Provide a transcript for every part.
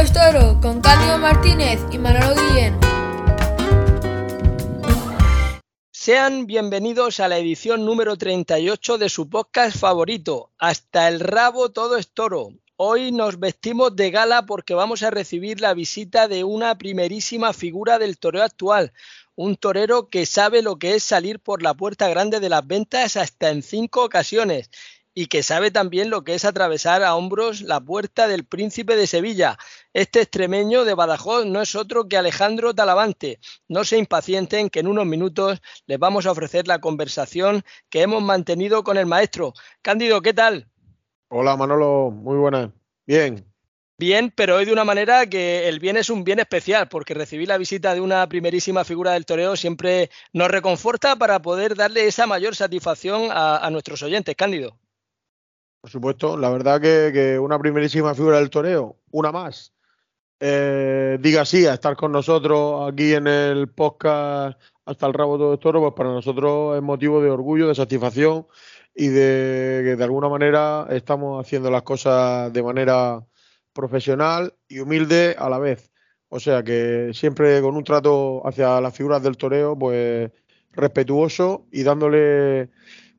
es Toro con Cándido Martínez y Manolo Guillén. Sean bienvenidos a la edición número 38 de su podcast favorito, Hasta el rabo todo es toro. Hoy nos vestimos de gala porque vamos a recibir la visita de una primerísima figura del toreo actual, un torero que sabe lo que es salir por la puerta grande de las ventas hasta en cinco ocasiones y que sabe también lo que es atravesar a hombros la puerta del príncipe de Sevilla. Este extremeño de Badajoz no es otro que Alejandro Talavante. No se impacienten que en unos minutos les vamos a ofrecer la conversación que hemos mantenido con el maestro. Cándido, ¿qué tal? Hola Manolo, muy buenas. Bien. Bien, pero hoy de una manera que el bien es un bien especial, porque recibir la visita de una primerísima figura del toreo siempre nos reconforta para poder darle esa mayor satisfacción a, a nuestros oyentes. Cándido. Por supuesto, la verdad que, una primerísima figura del toreo, una más, eh, diga sí a estar con nosotros aquí en el podcast hasta el rabo todo el toro, pues para nosotros es motivo de orgullo, de satisfacción y de que de alguna manera estamos haciendo las cosas de manera profesional y humilde a la vez. O sea que siempre con un trato hacia las figuras del toreo, pues respetuoso y dándole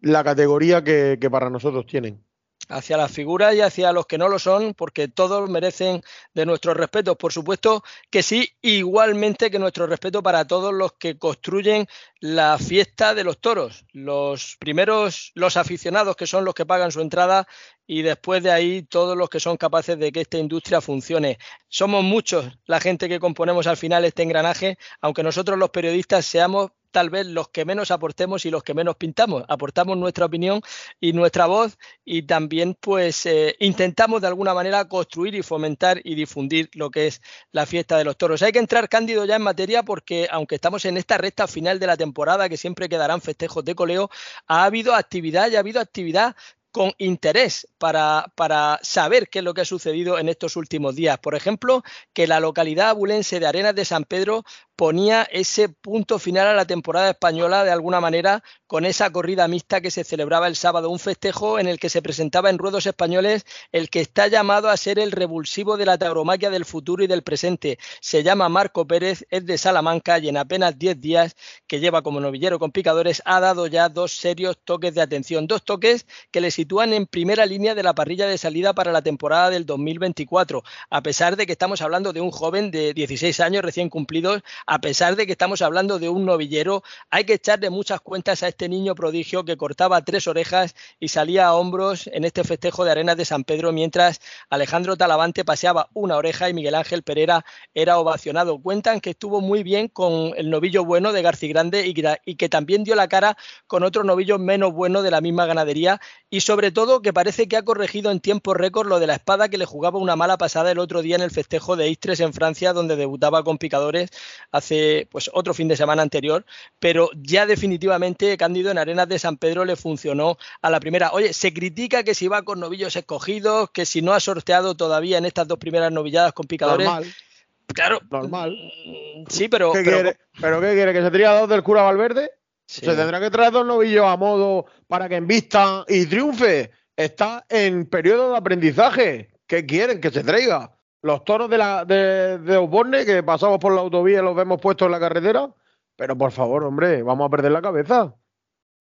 la categoría que para nosotros tienen hacia las figuras y hacia los que no lo son, porque todos merecen de nuestro respeto. Por supuesto que sí, igualmente que nuestro respeto para todos los que construyen la fiesta de los toros. Los primeros, los aficionados que son los que pagan su entrada y después de ahí todos los que son capaces de que esta industria funcione. Somos muchos la gente que componemos al final este engranaje, aunque nosotros los periodistas seamos tal vez los que menos aportemos y los que menos pintamos. Aportamos nuestra opinión y nuestra voz y también pues eh, intentamos de alguna manera construir y fomentar y difundir lo que es la fiesta de los toros. Hay que entrar cándido ya en materia porque aunque estamos en esta recta final de la temporada que siempre quedarán festejos de coleo, ha habido actividad y ha habido actividad con interés para, para, saber qué es lo que ha sucedido en estos últimos días. Por ejemplo, que la localidad abulense de Arenas de San Pedro ponía ese punto final a la temporada española de alguna manera con esa corrida mixta que se celebraba el sábado, un festejo en el que se presentaba en ruedos españoles el que está llamado a ser el revulsivo de la tauromaquia del futuro y del presente. Se llama Marco Pérez, es de Salamanca y en apenas 10 días que lleva como novillero con picadores ha dado ya dos serios toques de atención, dos toques que le sitúan en primera línea de la parrilla de salida para la temporada del 2024, a pesar de que estamos hablando de un joven de 16 años recién cumplidos a pesar de que estamos hablando de un novillero, hay que echarle muchas cuentas a este niño prodigio que cortaba tres orejas y salía a hombros en este festejo de Arenas de San Pedro, mientras Alejandro Talavante paseaba una oreja y Miguel Ángel Pereira era ovacionado. Cuentan que estuvo muy bien con el novillo bueno de Garci Grande y que también dio la cara con otro novillo menos bueno de la misma ganadería y sobre todo que parece que ha corregido en tiempo récord lo de la espada que le jugaba una mala pasada el otro día en el festejo de Istres en Francia, donde debutaba con picadores hace pues otro fin de semana anterior, pero ya definitivamente Cándido en Arenas de San Pedro le funcionó a la primera. Oye, se critica que si va con novillos escogidos, que si no ha sorteado todavía en estas dos primeras novilladas con picadores. Normal. Claro. Normal. Sí, pero. ¿Qué Quiere? ¿Pero qué quiere? ¿Que se tría dos del cura Valverde? Se tendrá que traer dos novillos a modo para que envistan y triunfe. Está en periodo de aprendizaje. ¿Qué quieren? Que se traiga. Los toros de, la, de, Osborne, que pasamos por la autovía y los vemos puestos en la carretera. Pero por favor, hombre, vamos a perder la cabeza.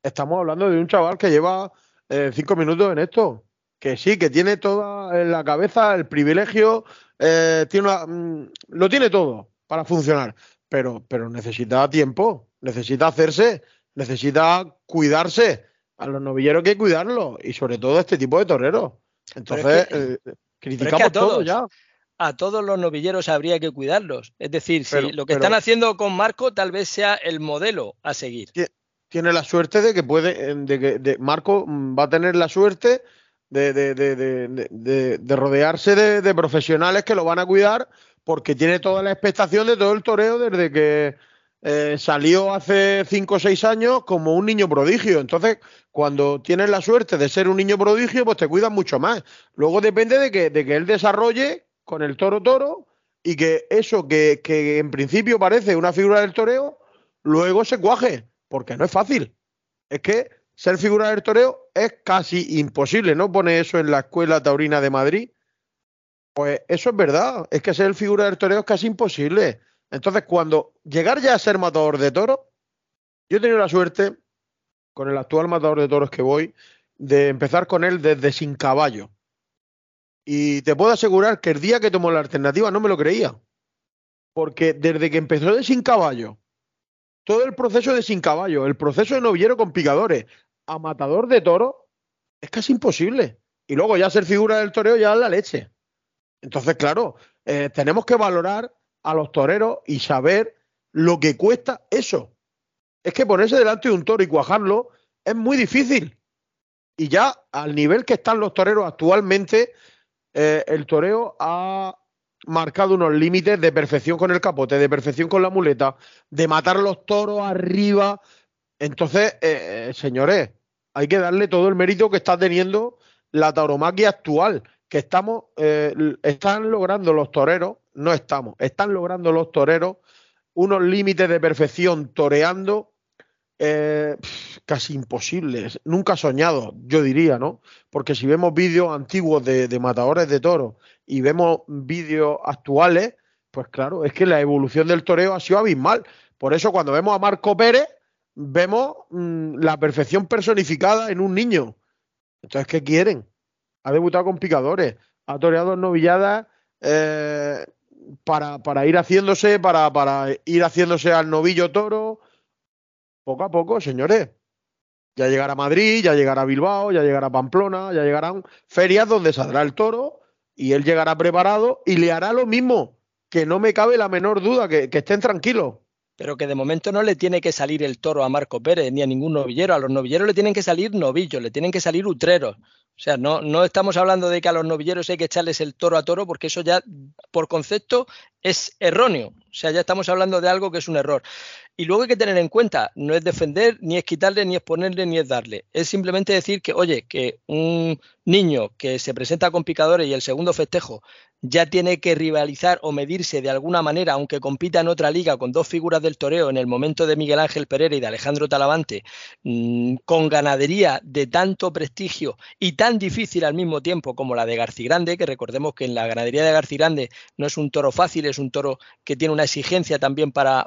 Estamos hablando de un chaval que lleva eh, cinco minutos en esto. Que sí, que tiene toda la cabeza el privilegio, eh, tiene una, mm, lo tiene todo para funcionar. Pero, pero necesita tiempo, necesita hacerse necesita cuidarse. A los novilleros hay que cuidarlos y sobre todo a este tipo de toreros. Entonces, eh, criticamos a todos, todo ya. A todos los novilleros habría que cuidarlos. Es decir, si lo que están haciendo con Marco tal vez sea el modelo a seguir. Tiene la suerte de que puede, de que de Marco va a tener la suerte de, de rodearse de, profesionales que lo van a cuidar porque tiene toda la expectación de todo el toreo desde que eh, salió hace 5 o 6 años como un niño prodigio. Entonces, cuando tienes la suerte de ser un niño prodigio, pues te cuidas mucho más. Luego depende de que, de que él desarrolle con el toro toro y que eso que, que en principio parece una figura del toreo, luego se cuaje, porque no es fácil. Es que ser figura del toreo es casi imposible. No pone eso en la Escuela Taurina de Madrid Pues eso es verdad. Es que ser figura del toreo es casi imposible. Entonces, cuando llegar ya a ser matador de toros, yo he tenido la suerte, con el actual matador de toros que voy, de empezar con él desde sin caballo. Y te puedo asegurar que el día que tomó la alternativa no me lo creía. Porque desde que empezó de sin caballo, todo el proceso de sin caballo, el proceso de novillero con picadores, a matador de toros, es casi imposible. Y luego ya ser figura del toreo ya es la leche. Entonces, claro, eh, tenemos que valorar a los toreros y saber lo que cuesta eso. Es que ponerse delante de un toro y cuajarlo es muy difícil. Y ya al nivel que están los toreros actualmente, eh, el toreo ha marcado unos límites de perfección con el capote, de perfección con la muleta, de matar los toros arriba. Entonces, eh, señores, hay que darle todo el mérito que está teniendo la tauromaquia actual que estamos, eh, están logrando los toreros, no estamos, están logrando los toreros unos límites de perfección toreando eh, casi imposibles, nunca soñado, yo diría, ¿no? Porque si vemos vídeos antiguos de, matadores de toros y vemos vídeos actuales, pues claro, es que la evolución del toreo ha sido abismal. Por eso cuando vemos a Marco Pérez, vemos mmm, la perfección personificada en un niño. Entonces, ¿qué quieren? Ha debutado con picadores, ha toreado novilladas eh, para, para, ir haciéndose, para, para ir haciéndose al novillo toro, poco a poco, señores. Ya llegará a Madrid, ya llegará a Bilbao, ya llegará a Pamplona, ya llegarán ferias donde saldrá el toro y él llegará preparado y le hará lo mismo, que no me cabe la menor duda, que, que estén tranquilos pero que de momento no le tiene que salir el toro a Marco Pérez ni a ningún novillero. A los novilleros le tienen que salir novillos, le tienen que salir utreros. O sea, no, no estamos hablando de que a los novilleros hay que echarles el toro a toro, porque eso ya, por concepto, es erróneo. O sea, ya estamos hablando de algo que es un error. Y luego hay que tener en cuenta, no es defender, ni es quitarle, ni es ponerle, ni es darle. Es simplemente decir que, oye, que un niño que se presenta con picadores y el segundo festejo ya tiene que rivalizar o medirse de alguna manera, aunque compita en otra liga con dos figuras del toreo en el momento de Miguel Ángel Pereira y de Alejandro Talavante, mmm, con ganadería de tanto prestigio y tan difícil al mismo tiempo como la de Grande, que recordemos que en la ganadería de Grande no es un toro fácil, es un toro que tiene una exigencia también para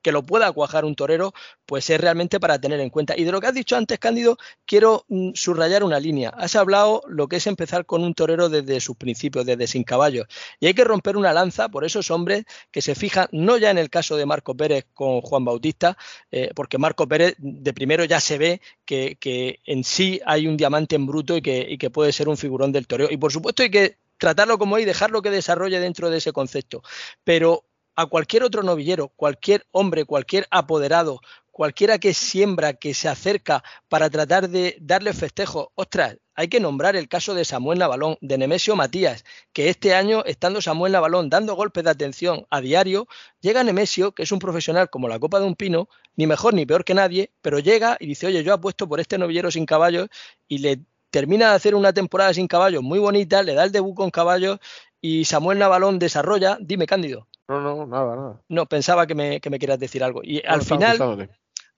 que lo pueda cuajar un torero, pues es realmente para tener en cuenta. Y de lo que has dicho antes, Cándido, quiero mmm, subrayar una línea. Has hablado lo que es empezar con un torero desde sus principios, desde sin caballo caballos. Y hay que romper una lanza por esos hombres que se fijan, no ya en el caso de Marco Pérez con Juan Bautista, eh, porque Marco Pérez de primero ya se ve que, en sí hay un diamante en bruto y que, puede ser un figurón del toreo. Y por supuesto hay que tratarlo como y dejarlo que desarrolle dentro de ese concepto. Pero a cualquier otro novillero, cualquier hombre, cualquier apoderado, cualquiera que siembra, que se acerca para tratar de darle festejo, ostras, hay que nombrar el caso de Samuel Navalón, de Nemesio Matías, que este año, estando Samuel Navalón dando golpes de atención a diario, llega Nemesio, que es un profesional como la copa de un pino, ni mejor ni peor que nadie, pero llega y dice, oye, yo apuesto por este novillero sin caballos y le termina de hacer una temporada sin caballos muy bonita, le da el debut con caballos y Samuel Navalón desarrolla, dime Cándido. No, no, nada, nada. No, pensaba que me, que me quieras decir algo. Y no, al final,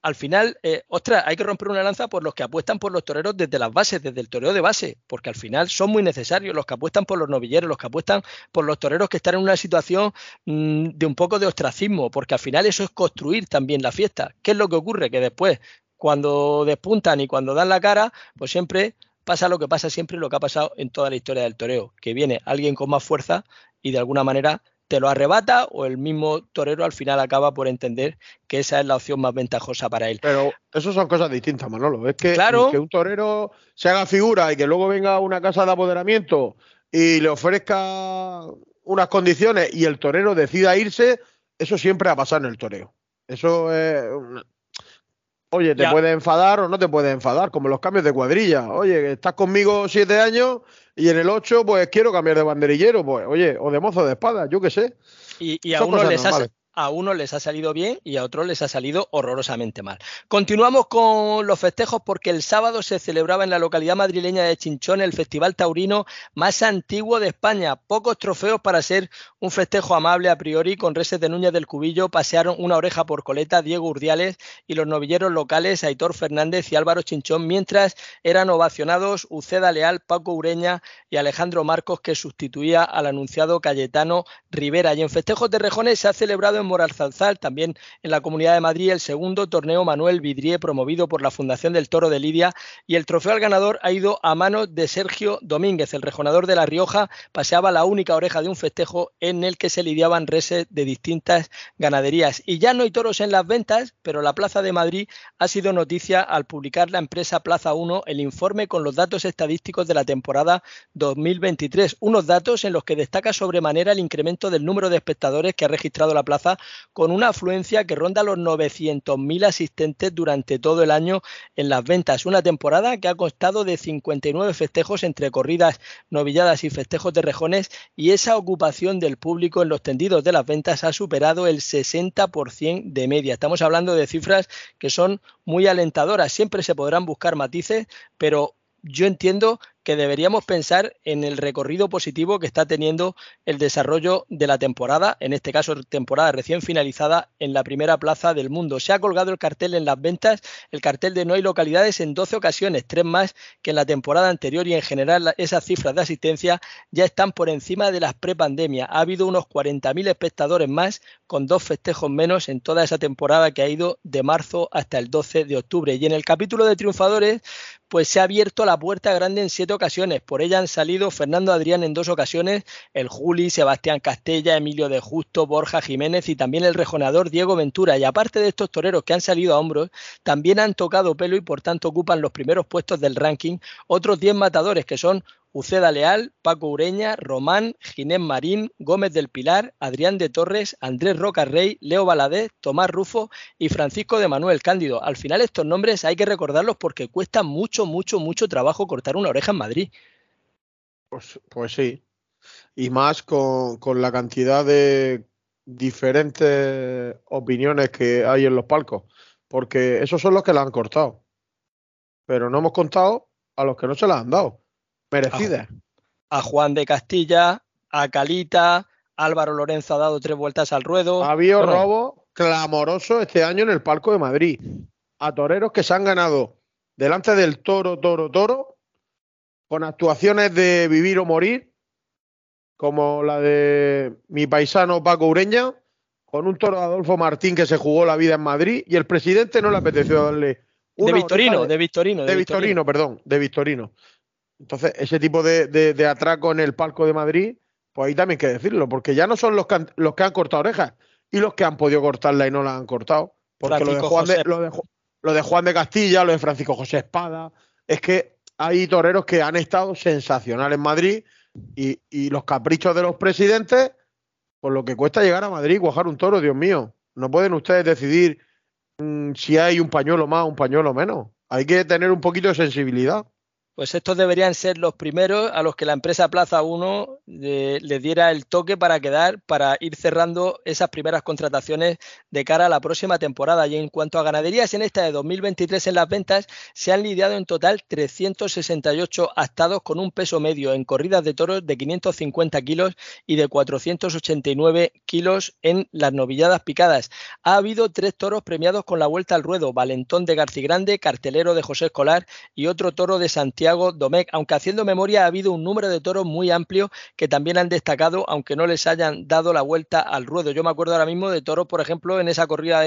al final, eh, ostras, hay que romper una lanza por los que apuestan por los toreros desde las bases, desde el toreo de base, porque al final son muy necesarios los que apuestan por los novilleros, los que apuestan por los toreros que están en una situación mmm, de un poco de ostracismo, porque al final eso es construir también la fiesta. ¿Qué es lo que ocurre? Que después, cuando despuntan y cuando dan la cara, pues siempre pasa lo que pasa siempre, lo que ha pasado en toda la historia del toreo, que viene alguien con más fuerza y de alguna manera te lo arrebata o el mismo torero al final acaba por entender que esa es la opción más ventajosa para él. Pero eso son cosas distintas, Manolo. Es que, claro. que un torero se haga figura y que luego venga a una casa de apoderamiento y le ofrezca unas condiciones y el torero decida irse, eso siempre ha pasado en el toreo. Eso es... Oye, te ya. puede enfadar o no te puede enfadar, como los cambios de cuadrilla. Oye, estás conmigo siete años y en el 8, pues quiero cambiar de banderillero, pues oye, o de mozo de espada, yo qué sé. Y, y a, uno les ha, a unos les ha salido bien y a otros les ha salido horrorosamente mal. Continuamos con los festejos porque el sábado se celebraba en la localidad madrileña de Chinchón el festival taurino más antiguo de España. Pocos trofeos para ser un festejo amable a priori con reses de Núñez del Cubillo pasearon una oreja por coleta Diego Urdiales y los novilleros locales Aitor Fernández y Álvaro Chinchón mientras eran ovacionados Uceda Leal, Paco Ureña y Alejandro Marcos que sustituía al anunciado Cayetano Rivera. Y en festejos de rejones se ha celebrado en Moralzarzal, también en la Comunidad de Madrid, el segundo torneo Manuel Vidrié promovido por la Fundación del Toro de Lidia y el trofeo al ganador ha ido a manos de Sergio Domínguez, el rejonador de La Rioja, paseaba la única oreja de un festejo en el que se lidiaban reses de distintas ganaderías. Y ya no hay toros en las ventas, pero la Plaza de Madrid ha sido noticia al publicar la empresa Plaza 1 el informe con los datos estadísticos de la temporada 2023, unos datos en los que destaca sobremanera el incremento del número de espectadores que ha registrado la plaza con una afluencia que ronda los 900.000 asistentes durante todo el año en las ventas. Una temporada que ha costado de 59 festejos entre corridas, novilladas y festejos de rejones y esa ocupación del público en los tendidos de las ventas ha superado el 60% de media. Estamos hablando de cifras que son muy alentadoras. Siempre se podrán buscar matices, pero yo entiendo que deberíamos pensar en el recorrido positivo que está teniendo el desarrollo de la temporada, en este caso temporada recién finalizada en la primera plaza del mundo. Se ha colgado el cartel en las ventas, el cartel de no hay localidades en 12 ocasiones, tres más que en la temporada anterior y en general esas cifras de asistencia ya están por encima de las prepandemia. Ha habido unos 40.000 espectadores más con dos festejos menos en toda esa temporada que ha ido de marzo hasta el 12 de octubre. Y en el capítulo de triunfadores, pues se ha abierto la puerta grande en siete ocasiones. Por ella han salido Fernando Adrián en dos ocasiones, el Juli, Sebastián Castella, Emilio de Justo, Borja Jiménez y también el rejonador Diego Ventura. Y aparte de estos toreros que han salido a hombros, también han tocado pelo y por tanto ocupan los primeros puestos del ranking otros 10 matadores que son Uceda Leal, Paco Ureña, Román, Ginés Marín, Gómez del Pilar, Adrián de Torres, Andrés Roca Rey, Leo Valadez, Tomás Rufo y Francisco de Manuel Cándido. Al final estos nombres hay que recordarlos porque cuesta mucho, mucho, mucho trabajo cortar una oreja en Madrid. Pues, pues sí. Y más con, con la cantidad de diferentes opiniones que hay en los palcos. Porque esos son los que la han cortado. Pero no hemos contado a los que no se la han dado merecida. A, Juan de Castilla, a Calita, Álvaro Lorenzo ha dado tres vueltas al ruedo. Ha habido robo clamoroso este año en el Palco de Madrid. A toreros que se han ganado delante del toro, toro, toro, con actuaciones de vivir o morir, como la de mi paisano Paco Ureña, con un toro de Adolfo Martín que se jugó la vida en Madrid y el presidente no le apeteció darle. de Victorino, de, Victorino, de, Victorino, perdón, de Victorino. Entonces, ese tipo de, atraco en el palco de Madrid, pues ahí también hay que decirlo, porque ya no son los que han, los que han cortado orejas y los que han podido cortarla y no la han cortado. Porque lo de, Juan de, lo, de, Juan de Castilla, lo de Francisco José Espada, es que hay toreros que han estado sensacionales en Madrid y, y los caprichos de los presidentes, por lo que cuesta llegar a Madrid y cuajar un toro, Dios mío. No pueden ustedes decidir mm, si hay un pañuelo más o un pañuelo menos. Hay que tener un poquito de sensibilidad pues estos deberían ser los primeros a los que la empresa Plaza 1 le, diera el toque para quedar, para ir cerrando esas primeras contrataciones de cara a la próxima temporada. Y en cuanto a ganaderías, en esta de 2023 en las ventas se han lidiado en total 368 actados con un peso medio en corridas de toros de 550 kilos y de 489 kilos en las novilladas picadas. Ha habido tres toros premiados con la vuelta al ruedo, Valentón de Grande, cartelero de José Escolar y otro toro de Santiago Domecq, aunque haciendo memoria ha habido un número de toros muy amplio que también han destacado, aunque no les hayan dado la vuelta al ruedo. Yo me acuerdo ahora mismo de toros, por ejemplo, en esa corrida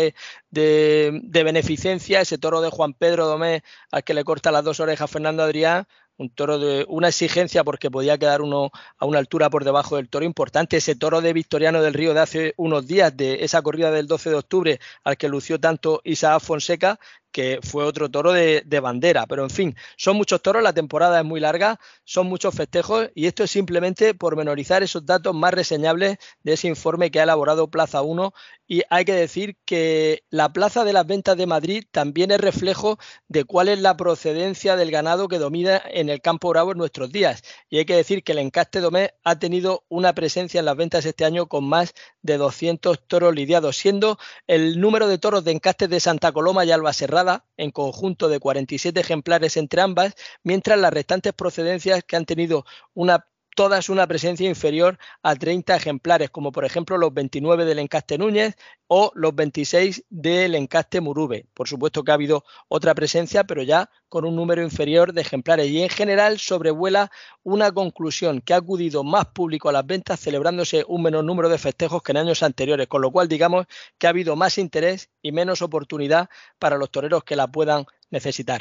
de, beneficencia, ese toro de Juan Pedro Domecq al que le corta las dos orejas Fernando Adrián, un toro de una exigencia porque podía quedar uno a una altura por debajo del toro importante. Ese toro de Victoriano del Río de hace unos días, de esa corrida del 12 de octubre, al que lució tanto Isaac Fonseca, que fue otro toro de, bandera. Pero en fin, son muchos toros, la temporada es muy larga, son muchos festejos y esto es simplemente por menorizar esos datos más reseñables de ese informe que ha elaborado Plaza 1. Y hay que decir que la Plaza de las Ventas de Madrid también es reflejo de cuál es la procedencia del ganado que domina en el campo bravo en nuestros días. Y hay que decir que el encaste Domé ha tenido una presencia en las ventas este año con más de 200 toros lidiados, siendo el número de toros de encaste de Santa Coloma y Alba Serrada, en conjunto de 47 ejemplares entre ambas, mientras las restantes procedencias que han tenido una todas una presencia inferior a 30 ejemplares, como por ejemplo los 29 del encaste Núñez o los 26 del encaste Murube. Por supuesto que ha habido otra presencia, pero ya con un número inferior de ejemplares. Y en general sobrevuela una conclusión que ha acudido más público a las ventas celebrándose un menor número de festejos que en años anteriores, con lo cual digamos que ha habido más interés y menos oportunidad para los toreros que la puedan necesitar.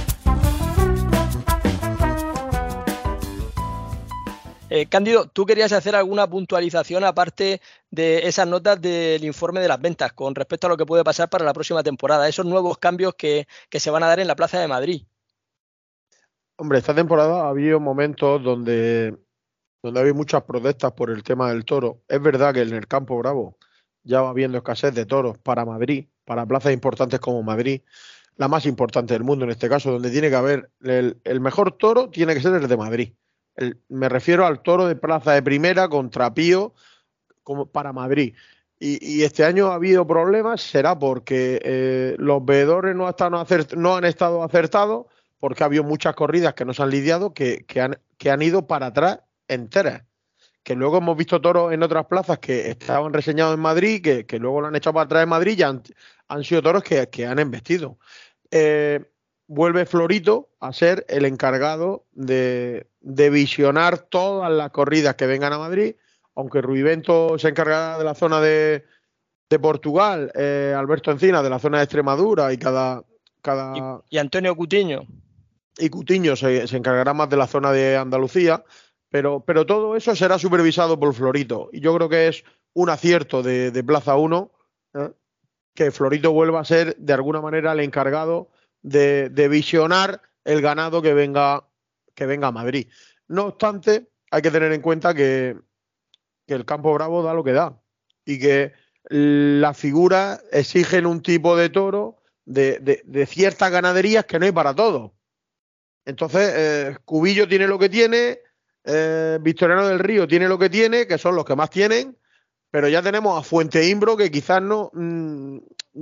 Eh, Cándido, tú querías hacer alguna puntualización aparte de esas notas del informe de las ventas con respecto a lo que puede pasar para la próxima temporada, esos nuevos cambios que, se van a dar en la Plaza de Madrid. Hombre, esta temporada ha habido momentos donde, donde ha habido muchas protestas por el tema del toro. Es verdad que en el campo bravo ya va habiendo escasez de toros para Madrid, para plazas importantes como Madrid, la más importante del mundo en este caso, donde tiene que haber el mejor toro, tiene que ser el de Madrid me refiero al toro de plaza de primera contra Pío como para Madrid. Y, este año ha habido problemas, será porque eh, los veedores no, han estado acertados, porque ha habido muchas corridas que no se han lidiado, que, han, que han ido para atrás enteras. Que luego hemos visto toros en otras plazas que estaban reseñados en Madrid, que, luego lo han echado para atrás en Madrid y han, sido toros que, que han embestido. Eh, vuelve Florito a ser el encargado de, visionar todas las corridas que vengan a Madrid, aunque Ruibento se encargará de la zona de, Portugal, eh, Alberto Encina de la zona de Extremadura y cada... cada y, Antonio Cutiño. Y Cutiño se, encargará más de la zona de Andalucía, pero, pero todo eso será supervisado por Florito. Y yo creo que es un acierto de, Plaza 1 ¿eh? que Florito vuelva a ser de alguna manera el encargado de, visionar el ganado que venga, que venga a Madrid. No obstante, hay que tener en cuenta que, el campo bravo da lo que da y que las figuras exigen un tipo de toro de, ciertas ganaderías que no hay para todos. Entonces, eh, Cubillo tiene lo que tiene, eh, Victoriano del Río tiene lo que tiene, que son los que más tienen, pero ya tenemos a Fuente Imbro que quizás no mm,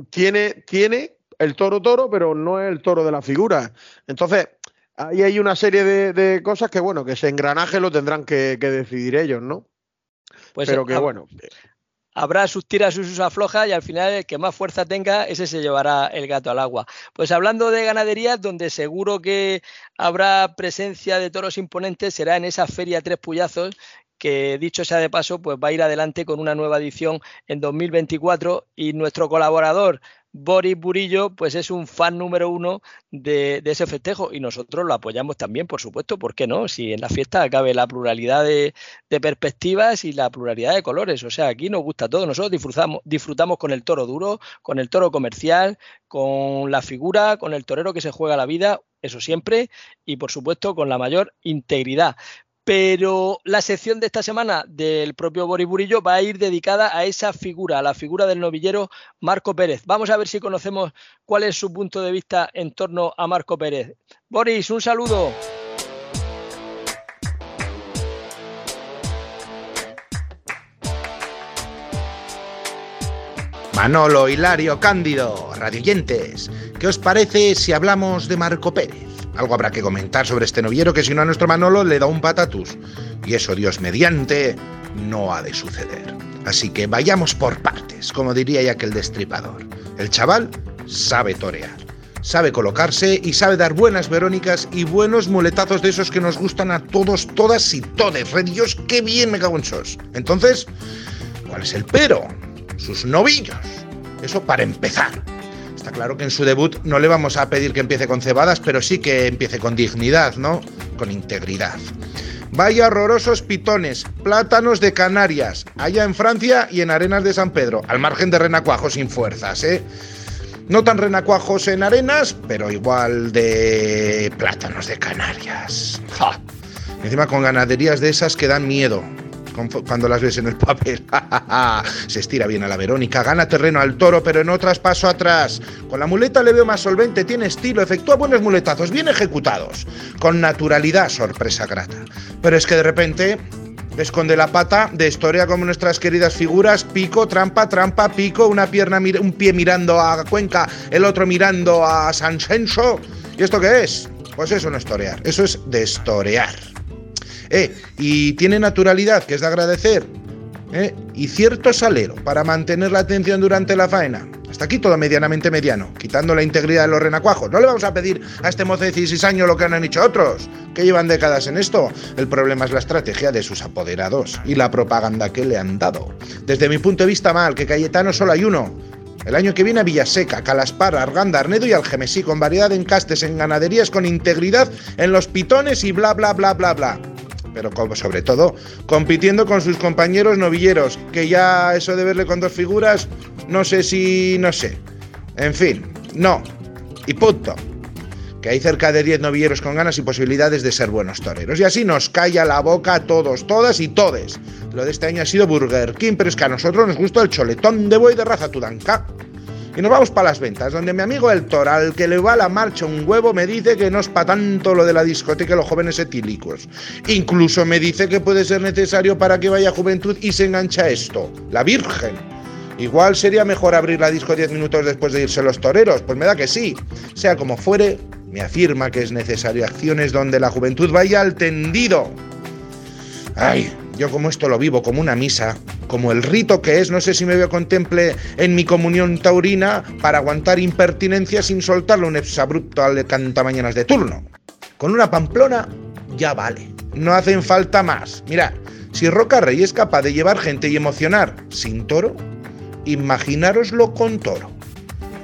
tiene, tiene el toro toro, pero no es el toro de la figura. Entonces, ahí hay una serie de, cosas que, bueno, que ese engranaje lo tendrán que, decidir ellos, ¿no? Pues pero que, bueno. Habrá sus tiras y sus aflojas y al final el que más fuerza tenga, ese se llevará el gato al agua. Pues hablando de ganaderías, donde seguro que habrá presencia de toros imponentes, será en esa feria Tres Puyazos que dicho sea de paso, pues va a ir adelante con una nueva edición en 2024 y nuestro colaborador Boris Burillo, pues es un fan número uno de, ese festejo y nosotros lo apoyamos también, por supuesto, ¿por qué no? Si en la fiesta cabe la pluralidad de, perspectivas y la pluralidad de colores, o sea, aquí nos gusta todo, nosotros disfrutamos, disfrutamos con el toro duro, con el toro comercial, con la figura, con el torero que se juega la vida, eso siempre, y por supuesto con la mayor integridad pero la sección de esta semana del propio Boris Burillo va a ir dedicada a esa figura, a la figura del novillero Marco Pérez. Vamos a ver si conocemos cuál es su punto de vista en torno a Marco Pérez. Boris, un saludo. Manolo, Hilario, Cándido, radioyentes, ¿qué os parece si hablamos de Marco Pérez? Algo habrá que comentar sobre este noviero que si no a nuestro Manolo le da un patatus. Y eso, Dios mediante, no ha de suceder. Así que vayamos por partes, como diría ya aquel destripador. El chaval sabe torear. sabe colocarse y sabe dar buenas verónicas y buenos muletazos de esos que nos gustan a todos, todas y todes. Red Dios, qué bien me cago en sos. Entonces, ¿cuál es el pero? Sus novillos. Eso para empezar. Claro que en su debut no le vamos a pedir que empiece con cebadas, pero sí que empiece con dignidad, ¿no? Con integridad. Vaya horrorosos pitones, plátanos de Canarias, allá en Francia y en Arenas de San Pedro, al margen de renacuajos sin fuerzas, ¿eh? No tan renacuajos en arenas, pero igual de plátanos de Canarias. Encima con ganaderías de esas que dan miedo cuando las ves en el papel. Se estira bien a la Verónica, gana terreno al toro, pero en otras paso atrás. Con la muleta le veo más solvente, tiene estilo, efectúa buenos muletazos, bien ejecutados. Con naturalidad, sorpresa grata. Pero es que de repente esconde la pata de historia como nuestras queridas figuras, pico, trampa, trampa, pico, una pierna, un pie mirando a Cuenca, el otro mirando a San Senso. ¿Y esto qué es? Pues eso no es torear, eso es destorear. Eh, y tiene naturalidad, que es de agradecer, eh, y cierto salero para mantener la atención durante la faena. Hasta aquí todo medianamente mediano, quitando la integridad de los renacuajos. No le vamos a pedir a este mozo de 16 años lo que han dicho otros, que llevan décadas en esto. El problema es la estrategia de sus apoderados y la propaganda que le han dado. Desde mi punto de vista mal, que Cayetano solo hay uno. El año que viene a Villaseca, Calaspar, Arganda, Arnedo y Algemesí, con variedad de encastes en ganaderías, con integridad en los pitones y bla bla bla bla bla pero sobre todo compitiendo con sus compañeros novilleros, que ya eso de verle con dos figuras, no sé si, no sé. En fin, no. Y punto. Que hay cerca de 10 novilleros con ganas y posibilidades de ser buenos toreros. Y así nos calla la boca a todos, todas y todes. Lo de este año ha sido Burger King, pero es que a nosotros nos gusta el choletón de buey de raza tudanca. Y nos vamos para las ventas, donde mi amigo el Toral, que le va la marcha un huevo, me dice que no es para tanto lo de la discoteca y los jóvenes etílicos. Incluso me dice que puede ser necesario para que vaya juventud y se engancha esto, la Virgen. Igual sería mejor abrir la disco 10 minutos después de irse los toreros, pues me da que sí. Sea como fuere, me afirma que es necesario acciones donde la juventud vaya al tendido. Ay, yo como esto lo vivo como una misa, como el rito que es, no sé si me veo contemple en mi comunión taurina para aguantar impertinencia sin soltarle un exabrupto al cantamañanas de turno. Con una pamplona ya vale, no hacen falta más. Mira, si Roca Rey es capaz de llevar gente y emocionar sin toro, imaginároslo con toro.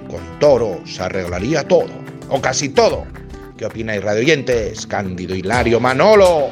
Con toro se arreglaría todo, o casi todo. ¿Qué opináis, radioyentes? Cándido Hilario Manolo.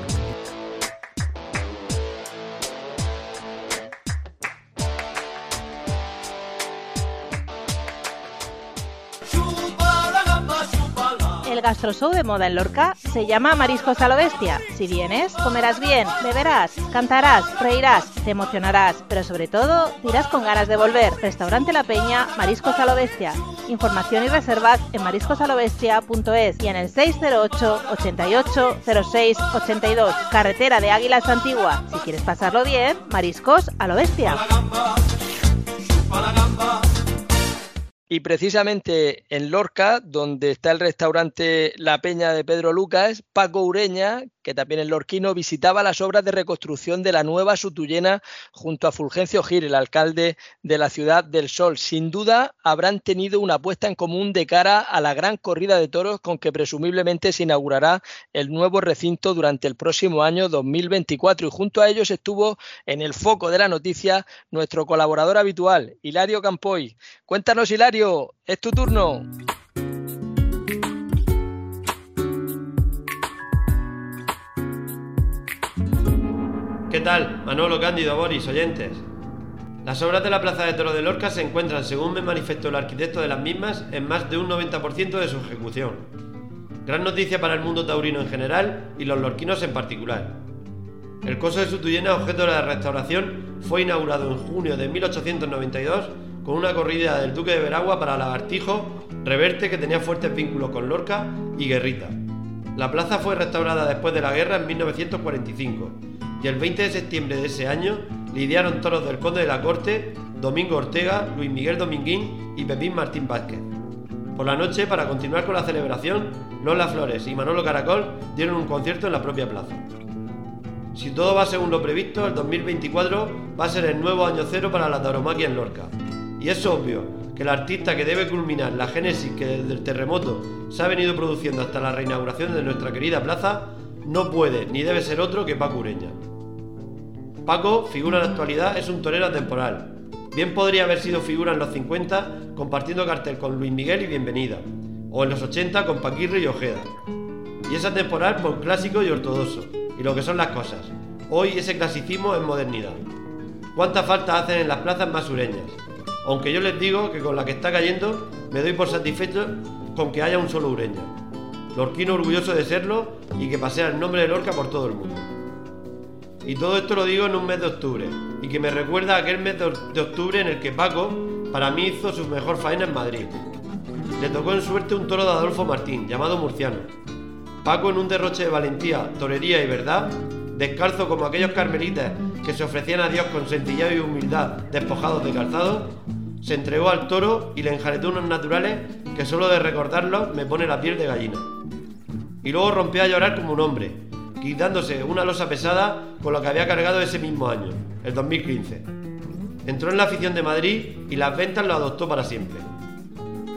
Gastroshow de moda en Lorca se llama Mariscos a lo Bestia. Si vienes, comerás bien, beberás, cantarás, reirás, te emocionarás, pero sobre todo dirás con ganas de volver. Restaurante La Peña, Mariscos a lo Bestia. Información y reservas en mariscosalobestia.es y en el 608 88 06 82. Carretera de Águilas Antigua. Si quieres pasarlo bien, Mariscos a lo Bestia. Y precisamente en Lorca, donde está el restaurante La Peña de Pedro Lucas, Paco Ureña, que también es lorquino, visitaba las obras de reconstrucción de la nueva Sutuyena junto a Fulgencio Gil, el alcalde de la ciudad del Sol. Sin duda habrán tenido una apuesta en común de cara a la gran corrida de toros con que presumiblemente se inaugurará el nuevo recinto durante el próximo año 2024. Y junto a ellos estuvo en el foco de la noticia nuestro colaborador habitual, Hilario Campoy. Cuéntanos, Hilario, es tu turno. ¿Qué tal? Manolo Cándido, Boris, oyentes. Las obras de la Plaza de Toro de Lorca se encuentran, según me manifestó el arquitecto de las mismas, en más de un 90% de su ejecución. Gran noticia para el mundo taurino en general y los lorquinos en particular. El coso de Sutuyena, objeto de la restauración, fue inaugurado en junio de 1892 con una corrida del Duque de Veragua para Lagartijo, Reverte, que tenía fuertes vínculos con Lorca, y Guerrita. La plaza fue restaurada después de la guerra en 1945 y el 20 de septiembre de ese año lidiaron toros del Conde de la Corte, Domingo Ortega, Luis Miguel Dominguín y Pepín Martín Vázquez. Por la noche, para continuar con la celebración, Lola Flores y Manolo Caracol dieron un concierto en la propia plaza. Si todo va según lo previsto, el 2024 va a ser el nuevo año cero para la tauromaquia en Lorca. Y es obvio que el artista que debe culminar la génesis que desde el terremoto se ha venido produciendo hasta la reinauguración de nuestra querida plaza no puede ni debe ser otro que Paco Ureña. Paco, figura en la actualidad, es un torero temporal. Bien podría haber sido figura en los 50 compartiendo cartel con Luis Miguel y Bienvenida, o en los 80 con Paquirri y Ojeda. Y esa temporal por clásico y ortodoxo, y lo que son las cosas. Hoy ese clasicismo es modernidad. ¿Cuánta falta hacen en las plazas más sureñas? Aunque yo les digo que con la que está cayendo me doy por satisfecho con que haya un solo ureña. Lorquino orgulloso de serlo y que pasea el nombre de Lorca por todo el mundo. Y todo esto lo digo en un mes de octubre, y que me recuerda aquel mes de octubre en el que Paco, para mí, hizo su mejor faena en Madrid. Le tocó en suerte un toro de Adolfo Martín, llamado Murciano. Paco, en un derroche de valentía, torería y verdad, descalzo como aquellos carmelitas que se ofrecían a Dios con sencillez y humildad, despojados de calzado, se entregó al toro y le enjaretó unos naturales que solo de recordarlos me pone la piel de gallina. Y luego rompió a llorar como un hombre, quitándose una losa pesada con lo que había cargado ese mismo año, el 2015. Entró en la afición de Madrid y las ventas lo adoptó para siempre.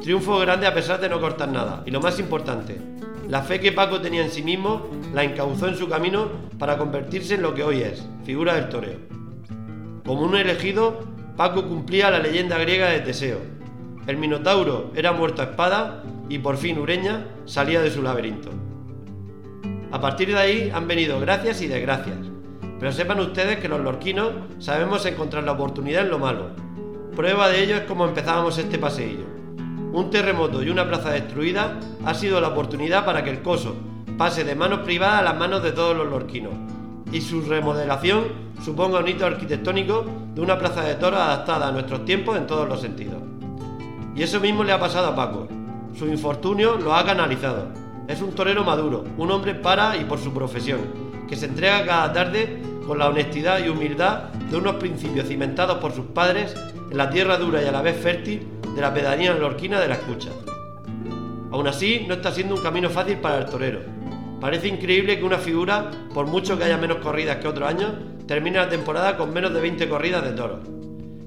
Triunfo grande a pesar de no cortar nada, y lo más importante, la fe que Paco tenía en sí mismo la encauzó en su camino para convertirse en lo que hoy es, figura del toreo. Como un elegido, Paco cumplía la leyenda griega de Teseo. El Minotauro era muerto a espada y por fin Ureña salía de su laberinto. A partir de ahí han venido gracias y desgracias, pero sepan ustedes que los lorquinos sabemos encontrar la oportunidad en lo malo. Prueba de ello es como empezábamos este paseillo. Un terremoto y una plaza destruida ha sido la oportunidad para que el coso pase de manos privadas a las manos de todos los lorquinos y su remodelación suponga un hito arquitectónico de una plaza de toros adaptada a nuestros tiempos en todos los sentidos. Y eso mismo le ha pasado a Paco. Su infortunio lo ha canalizado. Es un torero maduro, un hombre para y por su profesión, que se entrega cada tarde con la honestidad y humildad de unos principios cimentados por sus padres en la tierra dura y a la vez fértil de la pedanía lorquina de la escucha. Aún así, no está siendo un camino fácil para el torero. Parece increíble que una figura, por mucho que haya menos corridas que otros años, termine la temporada con menos de 20 corridas de toros.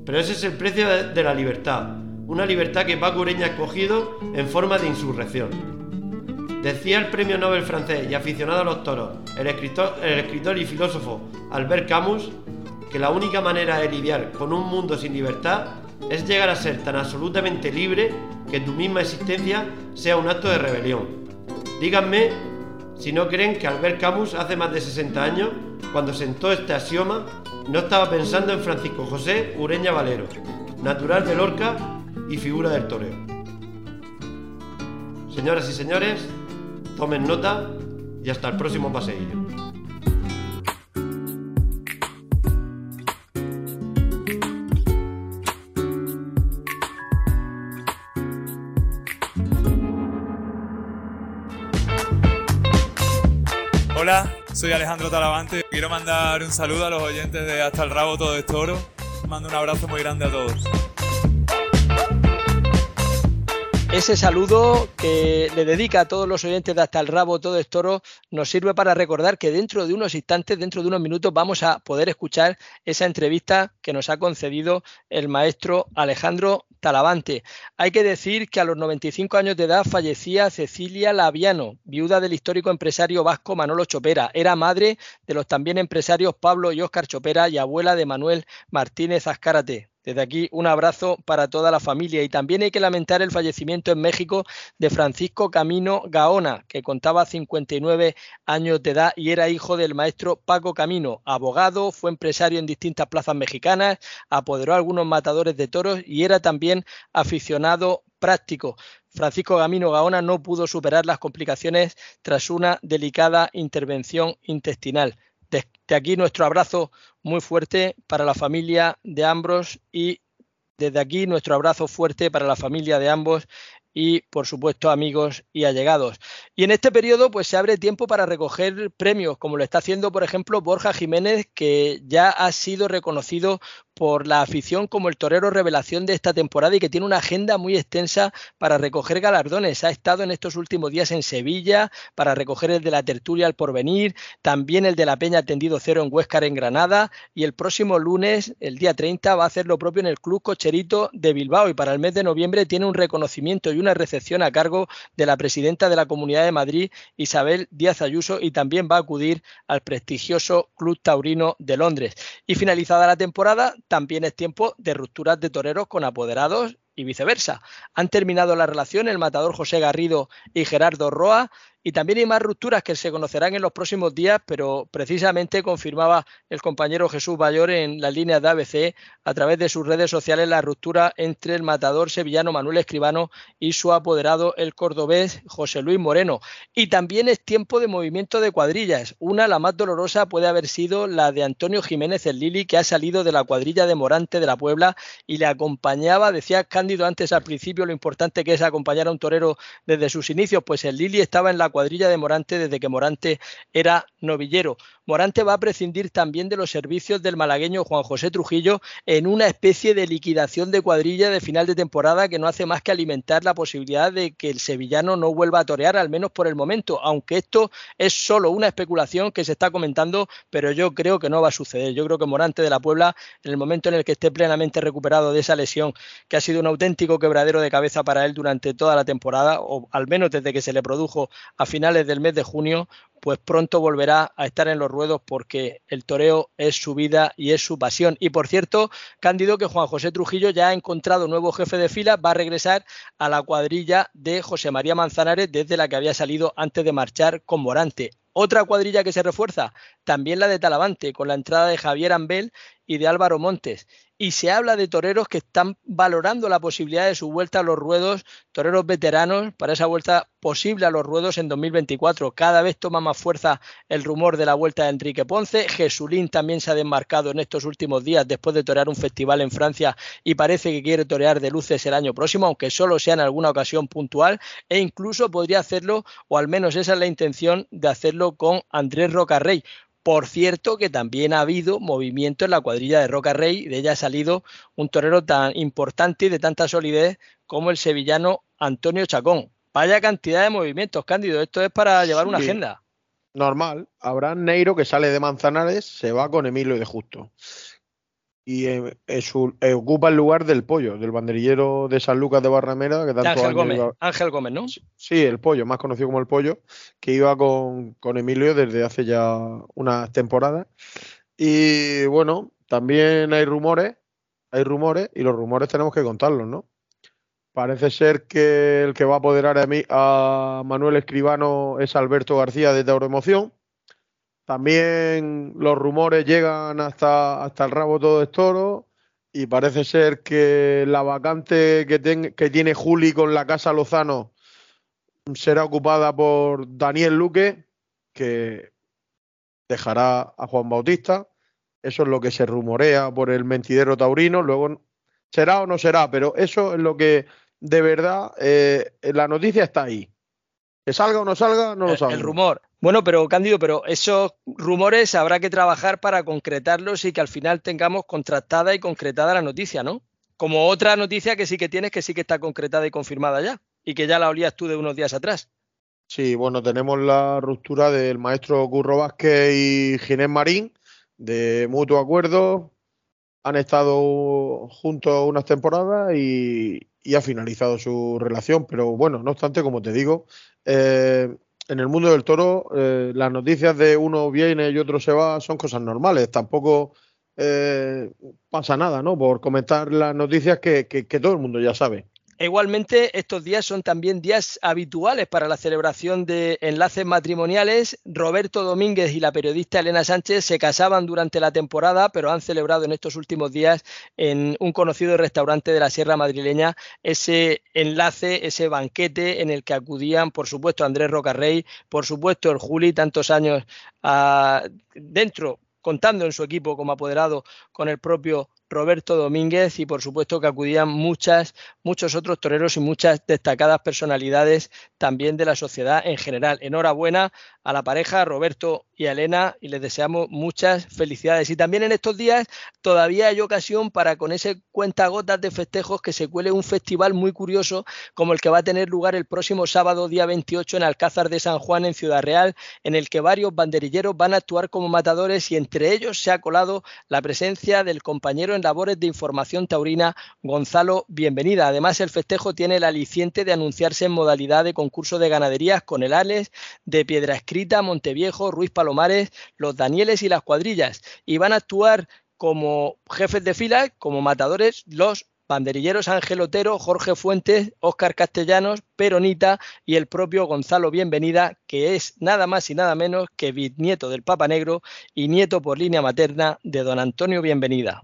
Pero ese es el precio de, la libertad, una libertad que Paco Ureña ha escogido en forma de insurrección. Decía el premio Nobel francés y aficionado a los toros, el escritor, y filósofo Albert Camus, que la única manera de lidiar con un mundo sin libertad es llegar a ser tan absolutamente libre que tu misma existencia sea un acto de rebelión. Díganme si no creen que Albert Camus hace más de 60 años, cuando sentó este axioma, no estaba pensando en Francisco José Ureña Valero, natural de Lorca y figura del toreo. Señoras y señores, tomen nota y hasta el próximo paseillo. Hola, soy Alejandro Talavante. Quiero mandar un saludo a los oyentes de Hasta el Rabo Todo es Toro. Mando un abrazo muy grande a todos. Ese saludo que le dedica a todos los oyentes de Hasta el Rabo Todo es Toro nos sirve para recordar que dentro de unos instantes, dentro de unos minutos, vamos a poder escuchar esa entrevista que nos ha concedido el maestro Alejandro Talavante. Hay que decir que a los 95 años de edad fallecía Cecilia Laviano, viuda del histórico empresario vasco Manolo Chopera. Era madre de los también empresarios Pablo y Óscar Chopera y abuela de Manuel Martínez Azcárate. Desde aquí un abrazo para toda la familia y también hay que lamentar el fallecimiento en México de Francisco Camino Gaona, que contaba 59 años de edad y era hijo del maestro Paco Camino, abogado, fue empresario en distintas plazas mexicanas, apoderó algunos matadores de toros y era también aficionado práctico. Francisco Camino Gaona no pudo superar las complicaciones tras una delicada intervención intestinal. Desde aquí nuestro abrazo muy fuerte para la familia de ambos y desde aquí nuestro abrazo fuerte para la familia de ambos y por supuesto amigos y allegados. Y en este periodo pues se abre tiempo para recoger premios, como lo está haciendo por ejemplo Borja Jiménez, que ya ha sido reconocido por la afición como el torero revelación de esta temporada y que tiene una agenda muy extensa para recoger galardones. Ha estado en estos últimos días en Sevilla para recoger el de la tertulia al porvenir, también el de la Peña Tendido Cero en Huéscar en Granada y el próximo lunes, el día 30, va a hacer lo propio en el Club Cocherito de Bilbao y para el mes de noviembre tiene un reconocimiento y una recepción a cargo de la presidenta de la Comunidad de Madrid, Isabel Díaz Ayuso, y también va a acudir al prestigioso Club Taurino de Londres. Y finalizada la temporada, también es tiempo de rupturas de toreros con apoderados y viceversa. Han terminado la relación el matador José Garrido y Gerardo Roa y también hay más rupturas que se conocerán en los próximos días, pero precisamente confirmaba el compañero Jesús Bayor en las líneas de ABC a través de sus redes sociales la ruptura entre el matador sevillano Manuel Escribano y su apoderado el cordobés José Luis Moreno. Y también es tiempo de movimiento de cuadrillas. Una, la más dolorosa, puede haber sido la de Antonio Jiménez el Lili, que ha salido de la cuadrilla de Morante de la Puebla y le acompañaba, decía Cándido antes al principio, lo importante que es acompañar a un torero desde sus inicios, pues el Lili estaba en la cuadrilla de Morante desde que Morante era novillero. Morante va a prescindir también de los servicios del malagueño Juan José Trujillo en una especie de liquidación de cuadrilla de final de temporada que no hace más que alimentar la posibilidad de que el sevillano no vuelva a torear, al menos por el momento, aunque esto es solo una especulación que se está comentando, pero yo creo que no va a suceder. Yo creo que Morante de la Puebla, en el momento en el que esté plenamente recuperado de esa lesión, que ha sido un auténtico quebradero de cabeza para él durante toda la temporada, o al menos desde que se le produjo a finales del mes de junio, pues pronto volverá a estar en los ruedos porque el toreo es su vida y es su pasión. Y por cierto, Cándido, que Juan José Trujillo ya ha encontrado nuevo jefe de fila, va a regresar a la cuadrilla de José María Manzanares desde la que había salido antes de marchar con Morante. Otra cuadrilla que se refuerza, también la de Talavante, con la entrada de Javier Ambel y de Álvaro Montes y se habla de toreros que están valorando la posibilidad de su vuelta a los ruedos, toreros veteranos para esa vuelta posible a los ruedos en 2024. Cada vez toma más fuerza el rumor de la vuelta de Enrique Ponce. Jesulín también se ha desmarcado en estos últimos días después de torear un festival en Francia y parece que quiere torear de luces el año próximo, aunque solo sea en alguna ocasión puntual e incluso podría hacerlo, o al menos esa es la intención de hacerlo con Andrés Rocarrey por cierto, que también ha habido movimiento en la cuadrilla de Roca Rey, de ella ha salido un torero tan importante y de tanta solidez como el sevillano Antonio Chacón. Vaya cantidad de movimientos, Cándido, esto es para llevar una agenda. Normal, Abraham Neiro, que sale de Manzanares, se va con Emilio de Justo y eh, eh, ocupa el lugar del pollo, del banderillero de San Lucas de Barramera. Que tanto Ángel, Gómez, Ángel Gómez, ¿no? Sí, el pollo, más conocido como el pollo, que iba con, con Emilio desde hace ya unas temporadas. Y bueno, también hay rumores, hay rumores, y los rumores tenemos que contarlos, ¿no? Parece ser que el que va a apoderar a, mí, a Manuel Escribano es Alberto García de Tauro Emoción también los rumores llegan hasta, hasta el rabo todo de toro y parece ser que la vacante que, que tiene Juli con la Casa Lozano será ocupada por Daniel Luque, que dejará a Juan Bautista. Eso es lo que se rumorea por el mentidero taurino. Luego será o no será, pero eso es lo que de verdad eh, la noticia está ahí. Que salga o no salga, no lo sabemos. El rumor. Bueno, pero Cándido, pero esos rumores habrá que trabajar para concretarlos y que al final tengamos contrastada y concretada la noticia, ¿no? Como otra noticia que sí que tienes, que sí que está concretada y confirmada ya, y que ya la olías tú de unos días atrás. Sí, bueno, tenemos la ruptura del maestro Curro Vázquez y Ginés Marín, de mutuo acuerdo. Han estado juntos unas temporadas y, ha finalizado su relación, pero bueno, no obstante, como te digo, eh, en el mundo del toro eh, las noticias de uno viene y otro se va son cosas normales. Tampoco eh, pasa nada, ¿no? Por comentar las noticias que, que, todo el mundo ya sabe. Igualmente, estos días son también días habituales para la celebración de enlaces matrimoniales. Roberto Domínguez y la periodista Elena Sánchez se casaban durante la temporada, pero han celebrado en estos últimos días en un conocido restaurante de la Sierra Madrileña ese enlace, ese banquete en el que acudían, por supuesto, Andrés Rocarrey, por supuesto, el Juli, tantos años ah, dentro contando en su equipo como apoderado con el propio Roberto Domínguez y por supuesto que acudían muchas, muchos otros toreros y muchas destacadas personalidades también de la sociedad en general. Enhorabuena a la pareja, Roberto y a Elena, y les deseamos muchas felicidades. Y también en estos días todavía hay ocasión para con ese cuentagotas de festejos que se cuele un festival muy curioso como el que va a tener lugar el próximo sábado, día 28, en Alcázar de San Juan, en Ciudad Real, en el que varios banderilleros van a actuar como matadores y entre ellos se ha colado la presencia del compañero labores de información taurina, Gonzalo Bienvenida. Además, el festejo tiene el aliciente de anunciarse en modalidad de concurso de ganaderías con el Ales, de Piedra Escrita, Monteviejo, Ruiz Palomares, los Danieles y las cuadrillas. Y van a actuar como jefes de fila, como matadores, los banderilleros Ángel Otero, Jorge Fuentes, Óscar Castellanos, Peronita y el propio Gonzalo Bienvenida, que es nada más y nada menos que bisnieto del Papa Negro y nieto por línea materna de don Antonio Bienvenida.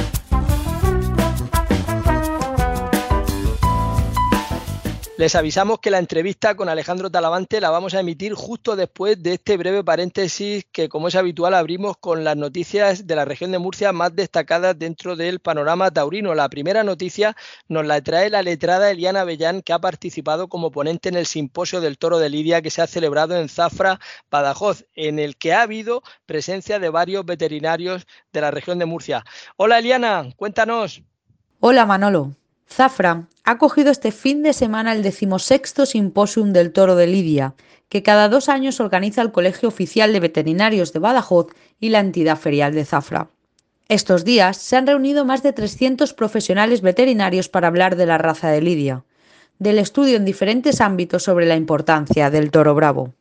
Les avisamos que la entrevista con Alejandro Talavante la vamos a emitir justo después de este breve paréntesis que, como es habitual, abrimos con las noticias de la región de Murcia más destacadas dentro del panorama taurino. La primera noticia nos la trae la letrada Eliana Bellán, que ha participado como ponente en el simposio del toro de Lidia que se ha celebrado en Zafra, Badajoz, en el que ha habido presencia de varios veterinarios de la región de Murcia. Hola Eliana, cuéntanos. Hola Manolo. Zafra ha cogido este fin de semana el decimosexto Simposium del Toro de Lidia, que cada dos años organiza el Colegio Oficial de Veterinarios de Badajoz y la entidad ferial de Zafra. Estos días se han reunido más de 300 profesionales veterinarios para hablar de la raza de Lidia, del estudio en diferentes ámbitos sobre la importancia del toro bravo.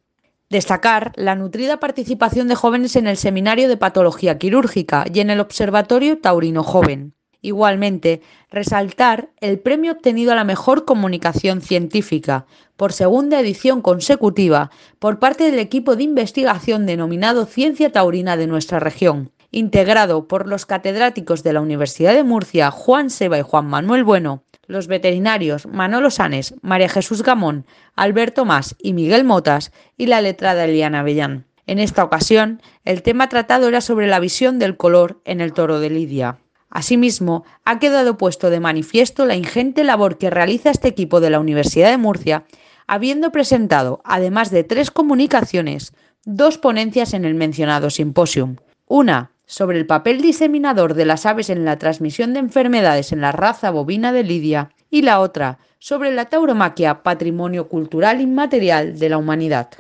Destacar la nutrida participación de jóvenes en el Seminario de Patología Quirúrgica y en el Observatorio Taurino Joven, Igualmente, resaltar el premio obtenido a la mejor comunicación científica por segunda edición consecutiva por parte del equipo de investigación denominado Ciencia Taurina de nuestra región, integrado por los catedráticos de la Universidad de Murcia Juan Seba y Juan Manuel Bueno, los veterinarios Manolo Sanes, María Jesús Gamón, Alberto Más y Miguel Motas y la letrada Eliana Bellán. En esta ocasión, el tema tratado era sobre la visión del color en el toro de Lidia. Asimismo, ha quedado puesto de manifiesto la ingente labor que realiza este equipo de la Universidad de Murcia, habiendo presentado, además de tres comunicaciones, dos ponencias en el mencionado simposium. Una sobre el papel diseminador de las aves en la transmisión de enfermedades en la raza bovina de Lidia y la otra sobre la tauromaquia, patrimonio cultural inmaterial de la humanidad.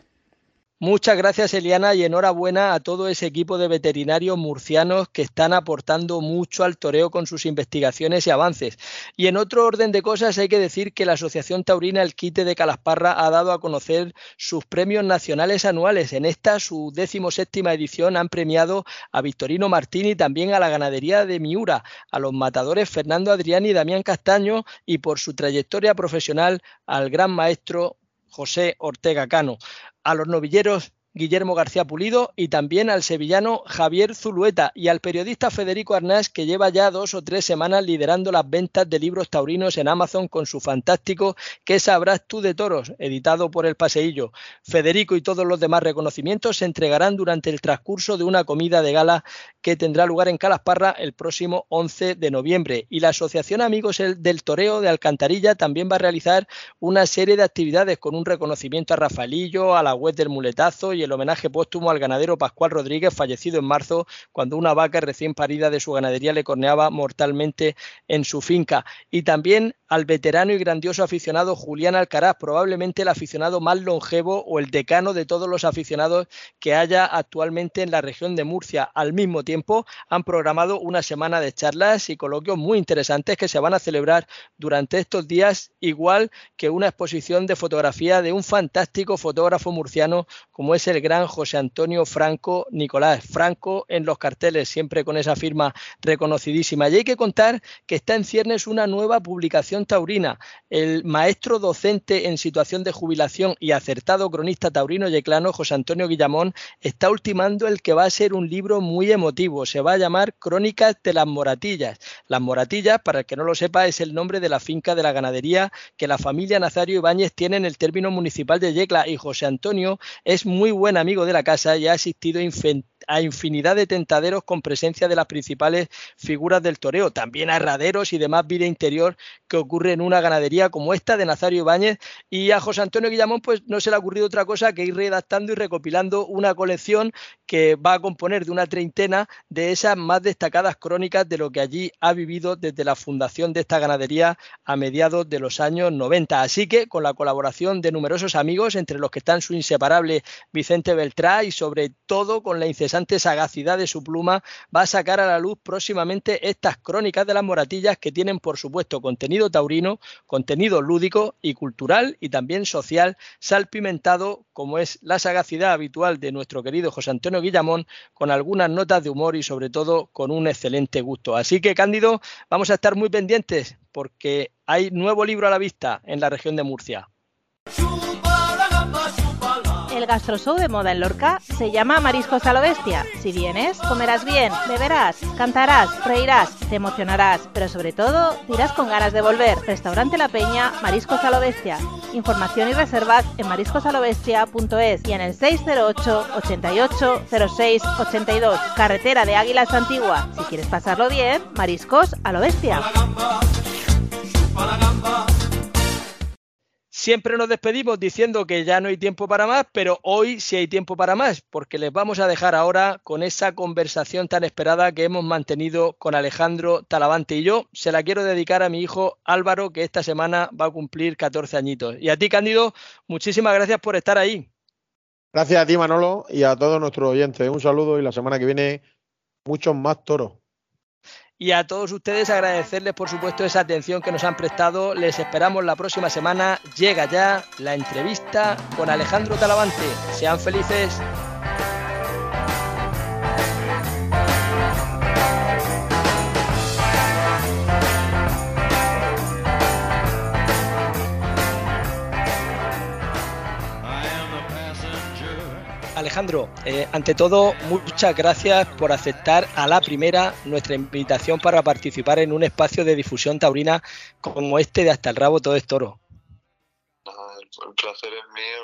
Muchas gracias, Eliana, y enhorabuena a todo ese equipo de veterinarios murcianos que están aportando mucho al toreo con sus investigaciones y avances. Y en otro orden de cosas, hay que decir que la Asociación Taurina El Quite de Calasparra ha dado a conocer sus premios nacionales anuales. En esta, su decimoséptima edición, han premiado a Victorino Martín también a la ganadería de Miura, a los matadores Fernando Adrián y Damián Castaño, y por su trayectoria profesional al gran maestro José Ortega Cano a los novilleros Guillermo García Pulido y también al sevillano Javier Zulueta y al periodista Federico Arnás que lleva ya dos o tres semanas liderando las ventas de libros taurinos en Amazon con su fantástico ¿Qué sabrás tú de toros? editado por El Paseillo. Federico y todos los demás reconocimientos se entregarán durante el transcurso de una comida de gala que tendrá lugar en Calasparra el próximo 11 de noviembre. Y la Asociación Amigos del Toreo de Alcantarilla también va a realizar una serie de actividades con un reconocimiento a Rafaelillo, a la web del muletazo y el homenaje póstumo al ganadero Pascual Rodríguez, fallecido en marzo cuando una vaca recién parida de su ganadería le corneaba mortalmente en su finca. Y también al veterano y grandioso aficionado Julián Alcaraz, probablemente el aficionado más longevo o el decano de todos los aficionados que haya actualmente en la región de Murcia. Al mismo tiempo, han programado una semana de charlas y coloquios muy interesantes que se van a celebrar durante estos días, igual que una exposición de fotografía de un fantástico fotógrafo murciano como es el gran José Antonio Franco Nicolás. Franco en los carteles, siempre con esa firma reconocidísima. Y hay que contar que está en ciernes una nueva publicación taurina. El maestro docente en situación de jubilación y acertado cronista taurino yeclano, José Antonio Guillamón, está ultimando el que va a ser un libro muy emotivo. Se va a llamar Crónicas de las Moratillas. Las Moratillas, para el que no lo sepa, es el nombre de la finca de la ganadería que la familia Nazario Ibáñez tiene en el término municipal de Yecla y José Antonio es muy buen amigo de la casa y ha asistido a infinidad de tentaderos con presencia de las principales figuras del toreo, también a y demás vida interior que ocurre en una ganadería como esta de Nazario Ibáñez y a José Antonio Guillamón pues no se le ha ocurrido otra cosa que ir redactando y recopilando una colección que va a componer de una treintena de esas más destacadas crónicas de lo que allí ha vivido desde la fundación de esta ganadería a mediados de los años 90. Así que con la colaboración de numerosos amigos, entre los que están su inseparable Vicente Beltrá y sobre todo con la incesante sagacidad de su pluma, va a sacar a la luz próximamente estas crónicas de las moratillas que tienen por supuesto contenido taurino, contenido lúdico y cultural y también social, salpimentado como es la sagacidad habitual de nuestro querido José Antonio Guillamón, con algunas notas de humor y sobre todo con un excelente gusto. Así que, Cándido, vamos a estar muy pendientes porque hay nuevo libro a la vista en la región de Murcia. Gastroshow de moda en Lorca se llama Mariscos a lo Bestia. Si vienes, comerás bien, beberás, cantarás, reirás, te emocionarás, pero sobre todo, dirás con ganas de volver. Restaurante La Peña, Mariscos a lo Bestia. Información y reservas en mariscosalobestia.es y en el 608 88 06 82. Carretera de Águilas Antigua. Si quieres pasarlo bien, Mariscos a lo Bestia. Siempre nos despedimos diciendo que ya no hay tiempo para más, pero hoy sí hay tiempo para más, porque les vamos a dejar ahora con esa conversación tan esperada que hemos mantenido con Alejandro Talavante y yo. Se la quiero dedicar a mi hijo Álvaro, que esta semana va a cumplir 14 añitos. Y a ti, Cándido, muchísimas gracias por estar ahí. Gracias a ti, Manolo, y a todos nuestros oyentes. Un saludo y la semana que viene muchos más toros y a todos ustedes agradecerles por supuesto esa atención que nos han prestado. Les esperamos la próxima semana. Llega ya la entrevista con Alejandro Talavante. Sean felices. Alejandro, eh, ante todo, muchas gracias por aceptar a la primera nuestra invitación para participar en un espacio de difusión taurina como este de Hasta el Rabo Todo es Toro. el placer es mío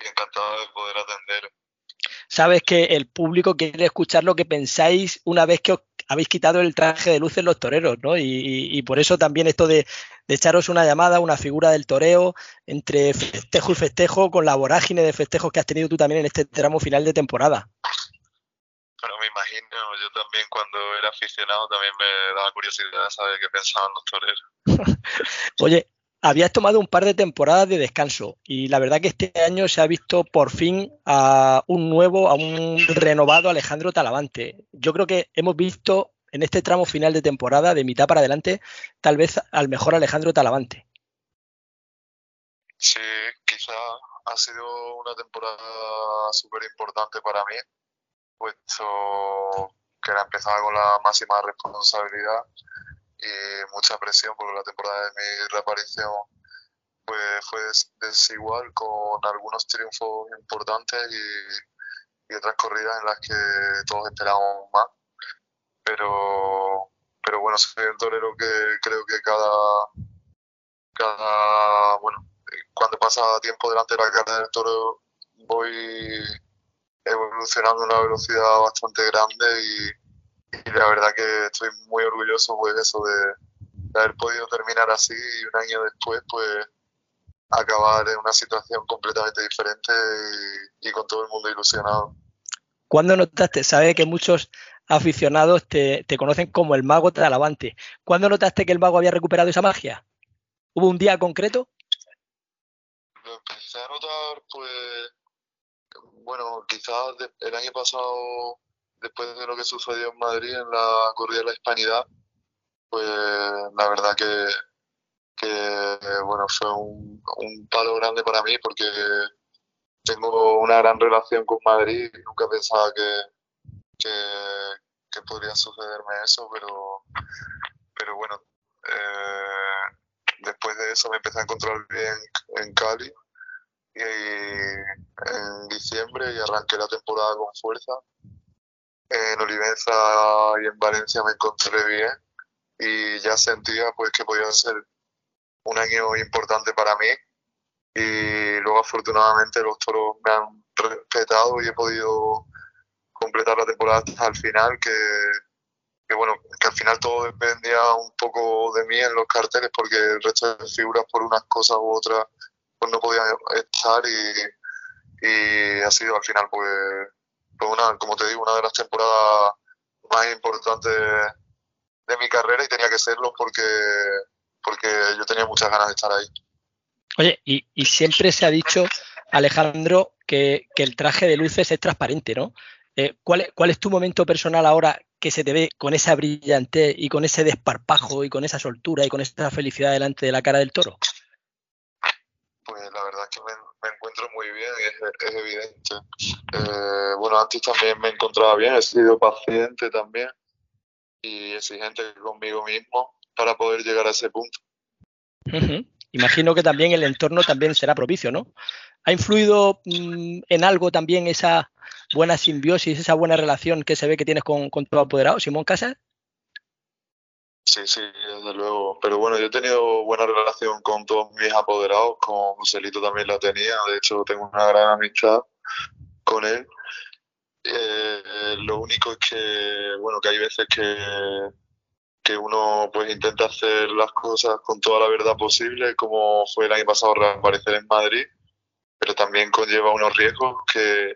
y, encantado de poder atender. Sabes que el público quiere escuchar lo que pensáis una vez que os habéis quitado el traje de luz en los toreros, ¿no? Y, por eso también esto de, echaros una llamada, una figura del toreo, entre festejo y festejo, con la vorágine de festejos que has tenido tú también en este tramo final de temporada. Bueno, me imagino, yo también cuando era aficionado también me daba curiosidad saber qué pensaban los toreros. Oye, habías tomado un par de temporadas de descanso y la verdad que este año se ha visto por fin a un nuevo, a un renovado Alejandro Talavante. Yo creo que hemos visto en este tramo final de temporada, de mitad para adelante, tal vez al mejor Alejandro Talavante. Sí, quizá ha sido una temporada súper importante para mí, puesto que era empezaba con la máxima responsabilidad y mucha presión porque la temporada de mi reaparición pues, fue desigual con algunos triunfos importantes y, otras corridas en las que todos esperábamos más. Pero, pero bueno, soy el torero que creo que cada, cada bueno, cuando pasa tiempo delante de la cara del toro voy evolucionando a una velocidad bastante grande y, y la verdad que estoy muy orgulloso pues eso de, haber podido terminar así y un año después pues acabar en una situación completamente diferente y, con todo el mundo ilusionado. ¿Cuándo notaste? Sabe que muchos aficionados te, conocen como el mago Talavante. ¿Cuándo notaste que el mago había recuperado esa magia? ¿Hubo un día concreto? Lo empecé a notar, pues, bueno, quizás el año pasado después de lo que sucedió en Madrid en la corrida de la hispanidad, pues la verdad que, que bueno, fue un, palo grande para mí porque tengo una gran relación con Madrid y nunca pensaba que, que, podría sucederme eso, pero, pero bueno, eh, después de eso me empecé a encontrar bien en Cali y en diciembre y arranqué la temporada con fuerza. En Olivenza y en Valencia me encontré bien y ya sentía pues que podía ser un año importante para mí. Y luego afortunadamente los toros me han respetado y he podido completar la temporada hasta el final que, bueno que al final todo dependía un poco de mí en los carteles porque el resto de figuras por unas cosas u otras pues no podían estar y, y ha sido al final pues, pues como te digo una de las temporadas más importantes de mi carrera y tenía que serlo porque porque yo tenía muchas ganas de estar ahí. Oye, y, siempre se ha dicho, Alejandro, que, el traje de luces es transparente, ¿no? Eh, ¿cuál, ¿Cuál es tu momento personal ahora que se te ve con esa brillantez y con ese desparpajo y con esa soltura y con esa felicidad delante de la cara del toro? Pues la verdad es que me, encuentro muy bien, es, evidente. Eh, bueno, antes también me encontraba bien, he sido paciente también y exigente conmigo mismo para poder llegar a ese punto. Imagino que también el entorno también será propicio, ¿no? ¿Ha influido mm, en algo también esa buena simbiosis, esa buena relación que se ve que tienes con, tu apoderado, Simón Casas? Sí, sí, desde luego. Pero bueno, yo he tenido buena relación con todos mis apoderados, con Joselito también la tenía, de hecho tengo una gran amistad con él. Eh, lo único es que, bueno, que hay veces que que uno pues intenta hacer las cosas con toda la verdad posible, como fue el año pasado reaparecer en Madrid, pero también conlleva unos riesgos que,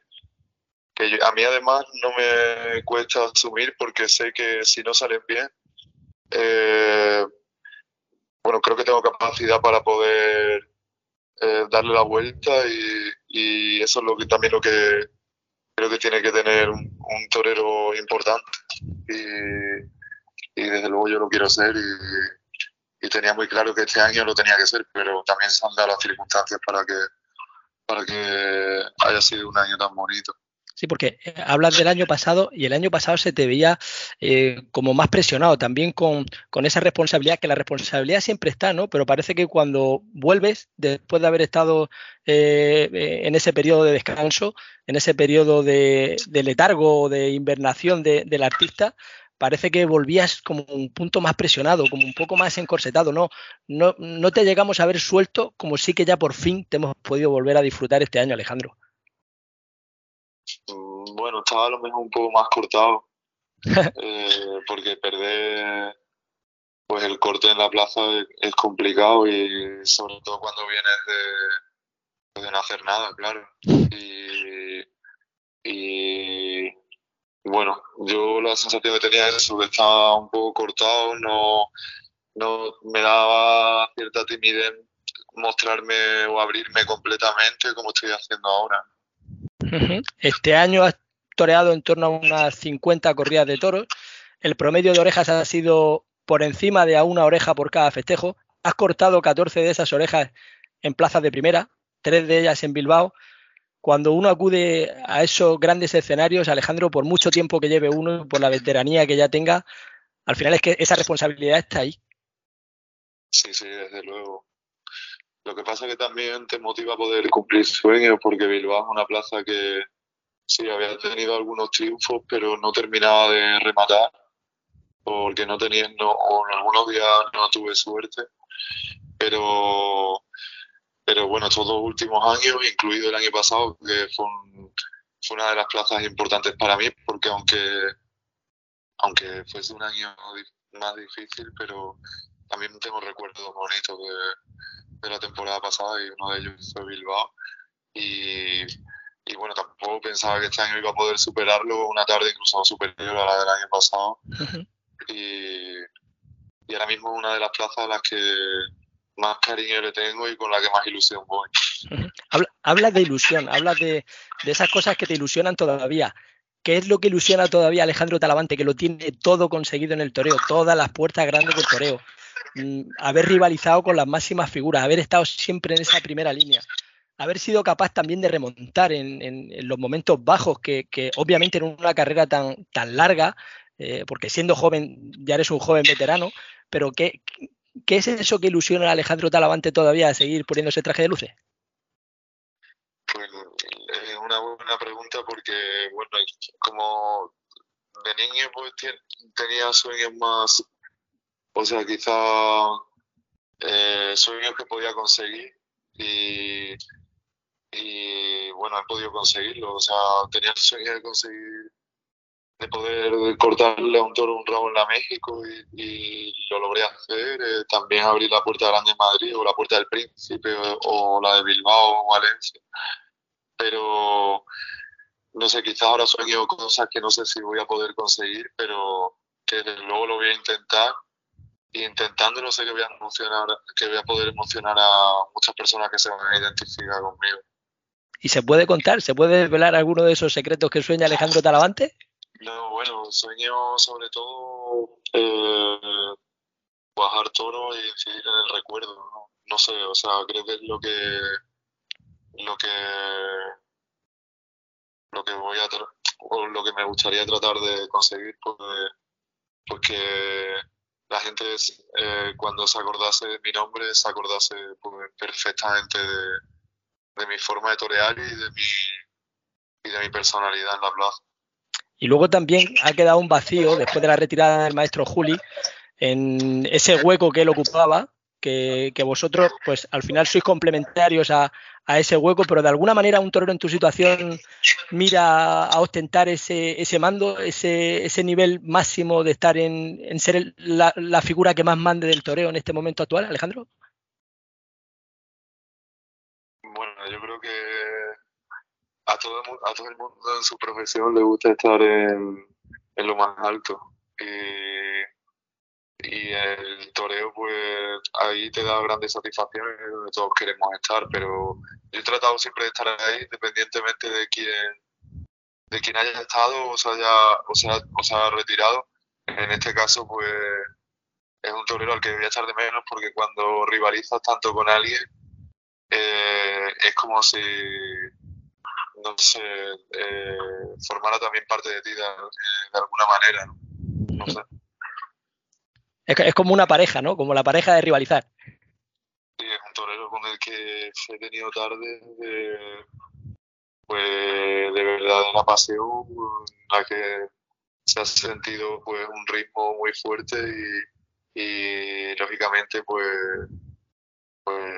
que a mí además no me cuesta asumir porque sé que si no salen bien, eh, bueno, creo que tengo capacidad para poder eh, darle la vuelta y, eso es lo que también lo que creo que tiene que tener un, torero importante. Y, desde luego yo lo quiero ser y, tenía muy claro que este año lo tenía que ser, pero también se han dado las circunstancias para que, para que haya sido un año tan bonito. Sí, porque eh, hablas del año pasado y el año pasado se te veía eh, como más presionado, también con, con, esa responsabilidad, que la responsabilidad siempre está, ¿no? Pero parece que cuando vuelves, después de haber estado eh, en ese periodo de descanso, en ese periodo de, de letargo de invernación de, del artista, parece que volvías como un punto más presionado, como un poco más encorsetado, ¿no? No, no te llegamos a ver suelto como sí que ya por fin te hemos podido volver a disfrutar este año, Alejandro. Mm, bueno, estaba a lo mejor un poco más cortado, eh, porque perder pues el corte en la plaza es, complicado y sobre todo cuando vienes de, de no hacer nada, claro. Y, y bueno, yo la sensación que tenía es eso, que estaba un poco cortado, no, no me daba cierta timidez mostrarme o abrirme completamente como estoy haciendo ahora. Este año has toreado en torno a unas 50 corridas de toros. El promedio de orejas ha sido por encima de a una oreja por cada festejo. Has cortado 14 de esas orejas en plazas de primera, tres de ellas en Bilbao cuando uno acude a esos grandes escenarios, Alejandro, por mucho tiempo que lleve uno, por la veteranía que ya tenga, al final es que esa responsabilidad está ahí. Sí, sí, desde luego. Lo que pasa es que también te motiva a poder cumplir sueños, porque Bilbao es una plaza que sí había tenido algunos triunfos, pero no terminaba de rematar, porque no tenía, no, o en algunos días no tuve suerte. Pero pero bueno, estos dos últimos años, incluido el año pasado, que fue, fue una de las plazas importantes para mí, porque aunque, aunque fuese un año más difícil, pero también tengo recuerdos bonitos de, de la temporada pasada y uno de ellos fue Bilbao. Y, y, bueno, tampoco pensaba que este año iba a poder superarlo, una tarde incluso superior a la del año pasado. y, y ahora mismo es una de las plazas a las que más cariño le tengo y con la que más ilusión voy. Habla, de ilusión, habla de, esas cosas que te ilusionan todavía. ¿Qué es lo que ilusiona todavía a Alejandro Talavante, que lo tiene todo conseguido en el toreo, todas las puertas grandes del toreo? Mm, haber rivalizado con las máximas figuras, haber estado siempre en esa primera línea. haber sido capaz también de remontar en, los momentos bajos que, obviamente en una carrera tan, tan larga, eh, porque siendo joven ya eres un joven veterano, pero ¿qué, ¿qué es eso que ilusiona a Alejandro Talavante todavía a seguir poniéndose traje de luces? Pues es una buena pregunta porque, bueno, como de niño pues tenía sueños más, o sea, quizá eh, sueños que podía conseguir y, y bueno, he podido conseguirlo, o sea, tenía el sueño de conseguir de poder cortarle a un toro un rabo en la México y, lo logré hacer. Eh, también abrir la puerta grande en Madrid o la puerta del Príncipe o, la de Bilbao o Valencia. Pero no sé, quizás ahora sueño cosas que no sé si voy a poder conseguir, pero que desde luego lo voy a intentar. Y intentándolo sé que voy a emocionar, que voy a poder emocionar a muchas personas que se van a identificar conmigo. ¿Y se puede contar? ¿Se puede desvelar alguno de esos secretos que sueña Alejandro Talavante? No, bueno, sueño sobre todo eh, bajar toro y incidir en el recuerdo, ¿no? No sé, o sea, creo que es lo que lo que lo que voy a o lo que me gustaría tratar de conseguir pues, pues que la gente eh, cuando se acordase de mi nombre se acordase pues, perfectamente de, mi forma de torear y de mi y de mi personalidad en la plaza. Y luego también ha quedado un vacío después de la retirada del maestro Juli en ese hueco que él ocupaba, que, vosotros pues al final sois complementarios a, ese hueco, pero de alguna manera un torero en tu situación mira a ostentar ese, ese mando, ese, ese nivel máximo de estar en, en ser la, la, figura que más mande del toreo en este momento actual, Alejandro? Bueno, yo creo que a todo, a todo el mundo en su profesión le gusta estar en, en lo más alto. Y, el toreo, pues ahí te da grandes satisfacciones donde todos queremos estar, pero yo he tratado siempre de estar ahí independientemente de quién de quién haya estado o se haya, o sea, o se haya retirado. En este caso, pues es un torero al que voy a echar de menos porque cuando rivalizas tanto con alguien, eh, es como si no sé, eh, formara también parte de ti de, eh, alguna manera, ¿no? sé. Es, como una pareja, ¿no? Como la pareja de rivalizar. Sí, es un torero con el que he tenido tarde de, pues, de verdadera pasión, la que se ha sentido pues un ritmo muy fuerte y, y lógicamente pues, pues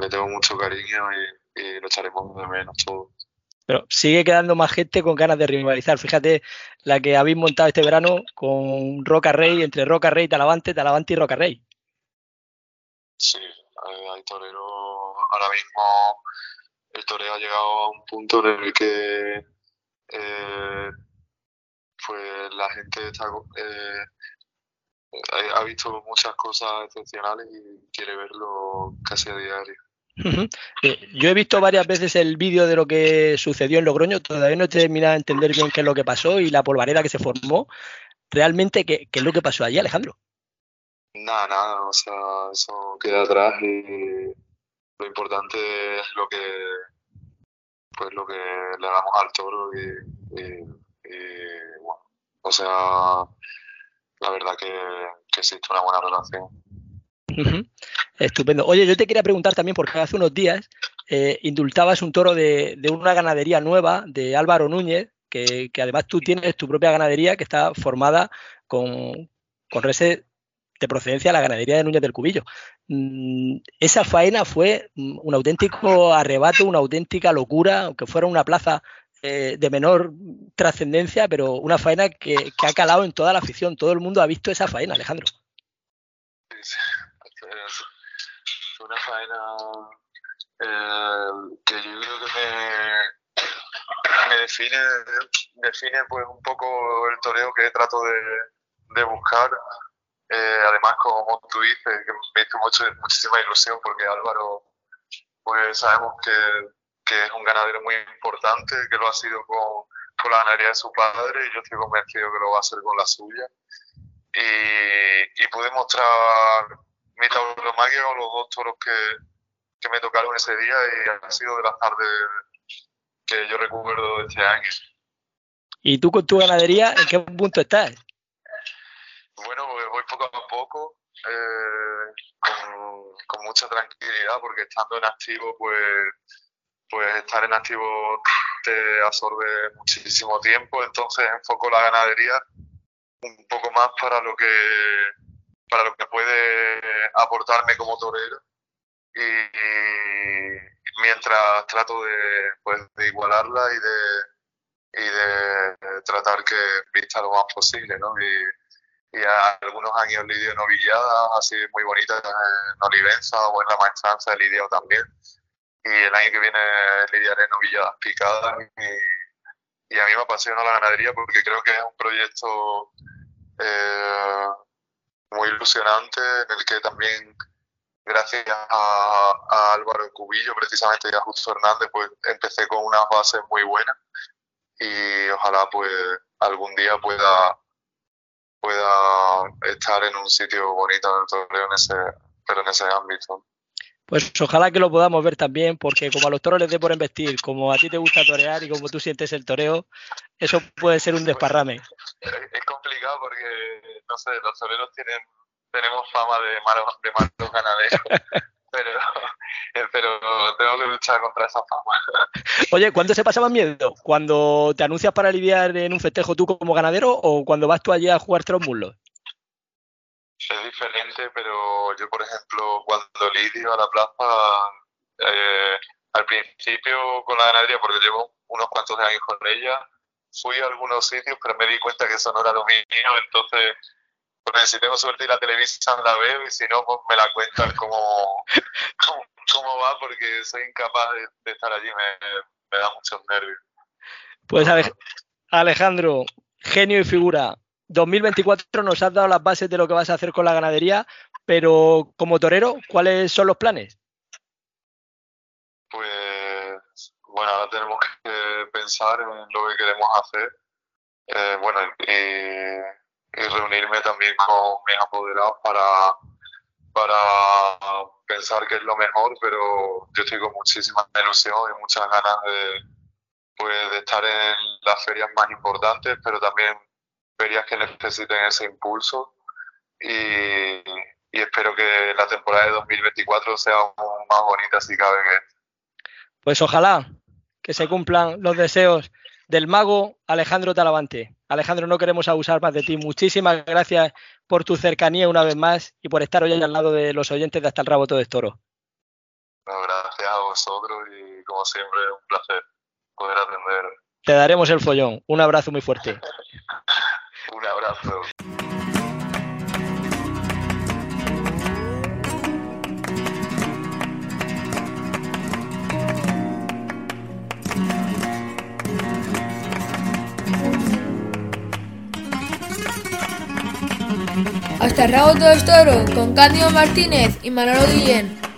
le tengo mucho cariño y, y lo echaremos de menos todos pero sigue quedando más gente con ganas de rivalizar. Fíjate la que habéis montado este verano con Roca Rey, entre Roca Rey, Talavante, Talavante y Roca Rey. Sí, hay torero. Ahora mismo el toreo ha llegado a un punto en el que eh, pues la gente está, eh, ha visto muchas cosas excepcionales y quiere verlo casi a diario. Eh, yo he visto varias veces el vídeo de lo que sucedió en Logroño, todavía no he terminado de entender bien qué es lo que pasó y la polvareda que se formó. Realmente, ¿qué, es lo que pasó allí, Alejandro? Nada, nada, o sea, eso queda atrás y lo importante es lo que pues lo que le damos al toro y, bueno, o sea, la verdad que, que existe una buena relación. Estupendo. Oye, yo te quería preguntar también, porque hace unos días eh, indultabas un toro de, una ganadería nueva de Álvaro Núñez, que, además tú tienes tu propia ganadería que está formada con, con reses de procedencia de la ganadería de Núñez del Cubillo. Mm, esa faena fue un auténtico arrebato, una auténtica locura, aunque fuera una plaza eh, de menor trascendencia, pero una faena que, que, ha calado en toda la afición. Todo el mundo ha visto esa faena, Alejandro una faena eh, que yo creo que me, define, define pues un poco el toreo que trato de, buscar. Eh, además, como tú dices, que me hizo muchísima ilusión porque Álvaro, pues sabemos que, que, es un ganadero muy importante, que lo ha sido con, con la ganadería de su padre y yo estoy convencido que lo va a hacer con la suya. Y, y pude mostrar mi tauromaquia con los dos toros que, que me tocaron ese día y ha sido de las tardes que yo recuerdo de este año. ¿Y tú con tu ganadería en qué punto estás? Bueno, pues voy poco a poco, eh, con, con, mucha tranquilidad, porque estando en activo, pues, pues estar en activo te absorbe muchísimo tiempo, entonces enfoco la ganadería un poco más para lo que para lo que puede aportarme como torero y, mientras trato de, pues, de igualarla y de, y de tratar que vista lo más posible, ¿no? Y, y a algunos años lidio novilladas así muy bonitas en Olivenza o en la maestranza de lidio también. Y el año que viene lidiaré novilladas picadas y, y a mí me apasiona la ganadería porque creo que es un proyecto eh, muy ilusionante en el que también gracias a, Álvaro Cubillo precisamente y a Justo Hernández pues empecé con unas bases muy buenas. Y ojalá pues algún día pueda pueda estar en un sitio bonito del torneo en ese pero en ese ámbito. Pues ojalá que lo podamos ver también, porque como a los toros les dé por investir, como a ti te gusta torear y como tú sientes el toreo, eso puede ser un desparrame. Es complicado porque, no sé, los toreros tienen, tenemos fama de malos, de malos ganaderos. pero, pero tengo que luchar contra esa fama. Oye, ¿cuándo se pasaba miedo? ¿Cuando te anuncias para lidiar en un festejo tú como ganadero o cuando vas tú allí a jugar los muslos? es diferente, pero yo, por ejemplo, cuando lidio a la plaza, eh, al principio con la ganadería, porque llevo unos cuantos años con ella, fui a algunos sitios, pero me di cuenta que eso no era lo mío, entonces, pues si tengo suerte y la televisión la veo, y si no, pues me la cuentan cómo, cómo, va, porque soy incapaz de, estar allí, me, me da muchos nervios. Pues Alejandro, genio y figura, 2024 nos has dado las bases de lo que vas a hacer con la ganadería, pero como torero, ¿cuáles son los planes? Pues bueno, ahora tenemos que pensar en lo que queremos hacer. Eh, bueno, y, reunirme también con mis apoderados para, para pensar qué es lo mejor, pero yo estoy con muchísima ilusión y muchas ganas de, pues, de estar en las ferias más importantes, pero también ferias que necesiten ese impulso y, espero que la temporada de 2024 sea más bonita si cabe que Pues ojalá que se cumplan los deseos del mago Alejandro Talavante. Alejandro, no queremos abusar más de ti. Muchísimas gracias por tu cercanía una vez más y por estar hoy al lado de los oyentes de Hasta el Rabo Todo es Toro. gracias a vosotros y como siempre un placer poder atender. Te daremos el follón. Un abrazo muy fuerte. Un abrazo. Hasta rabo todo toro, con Cándido Martínez y Manolo Guillén.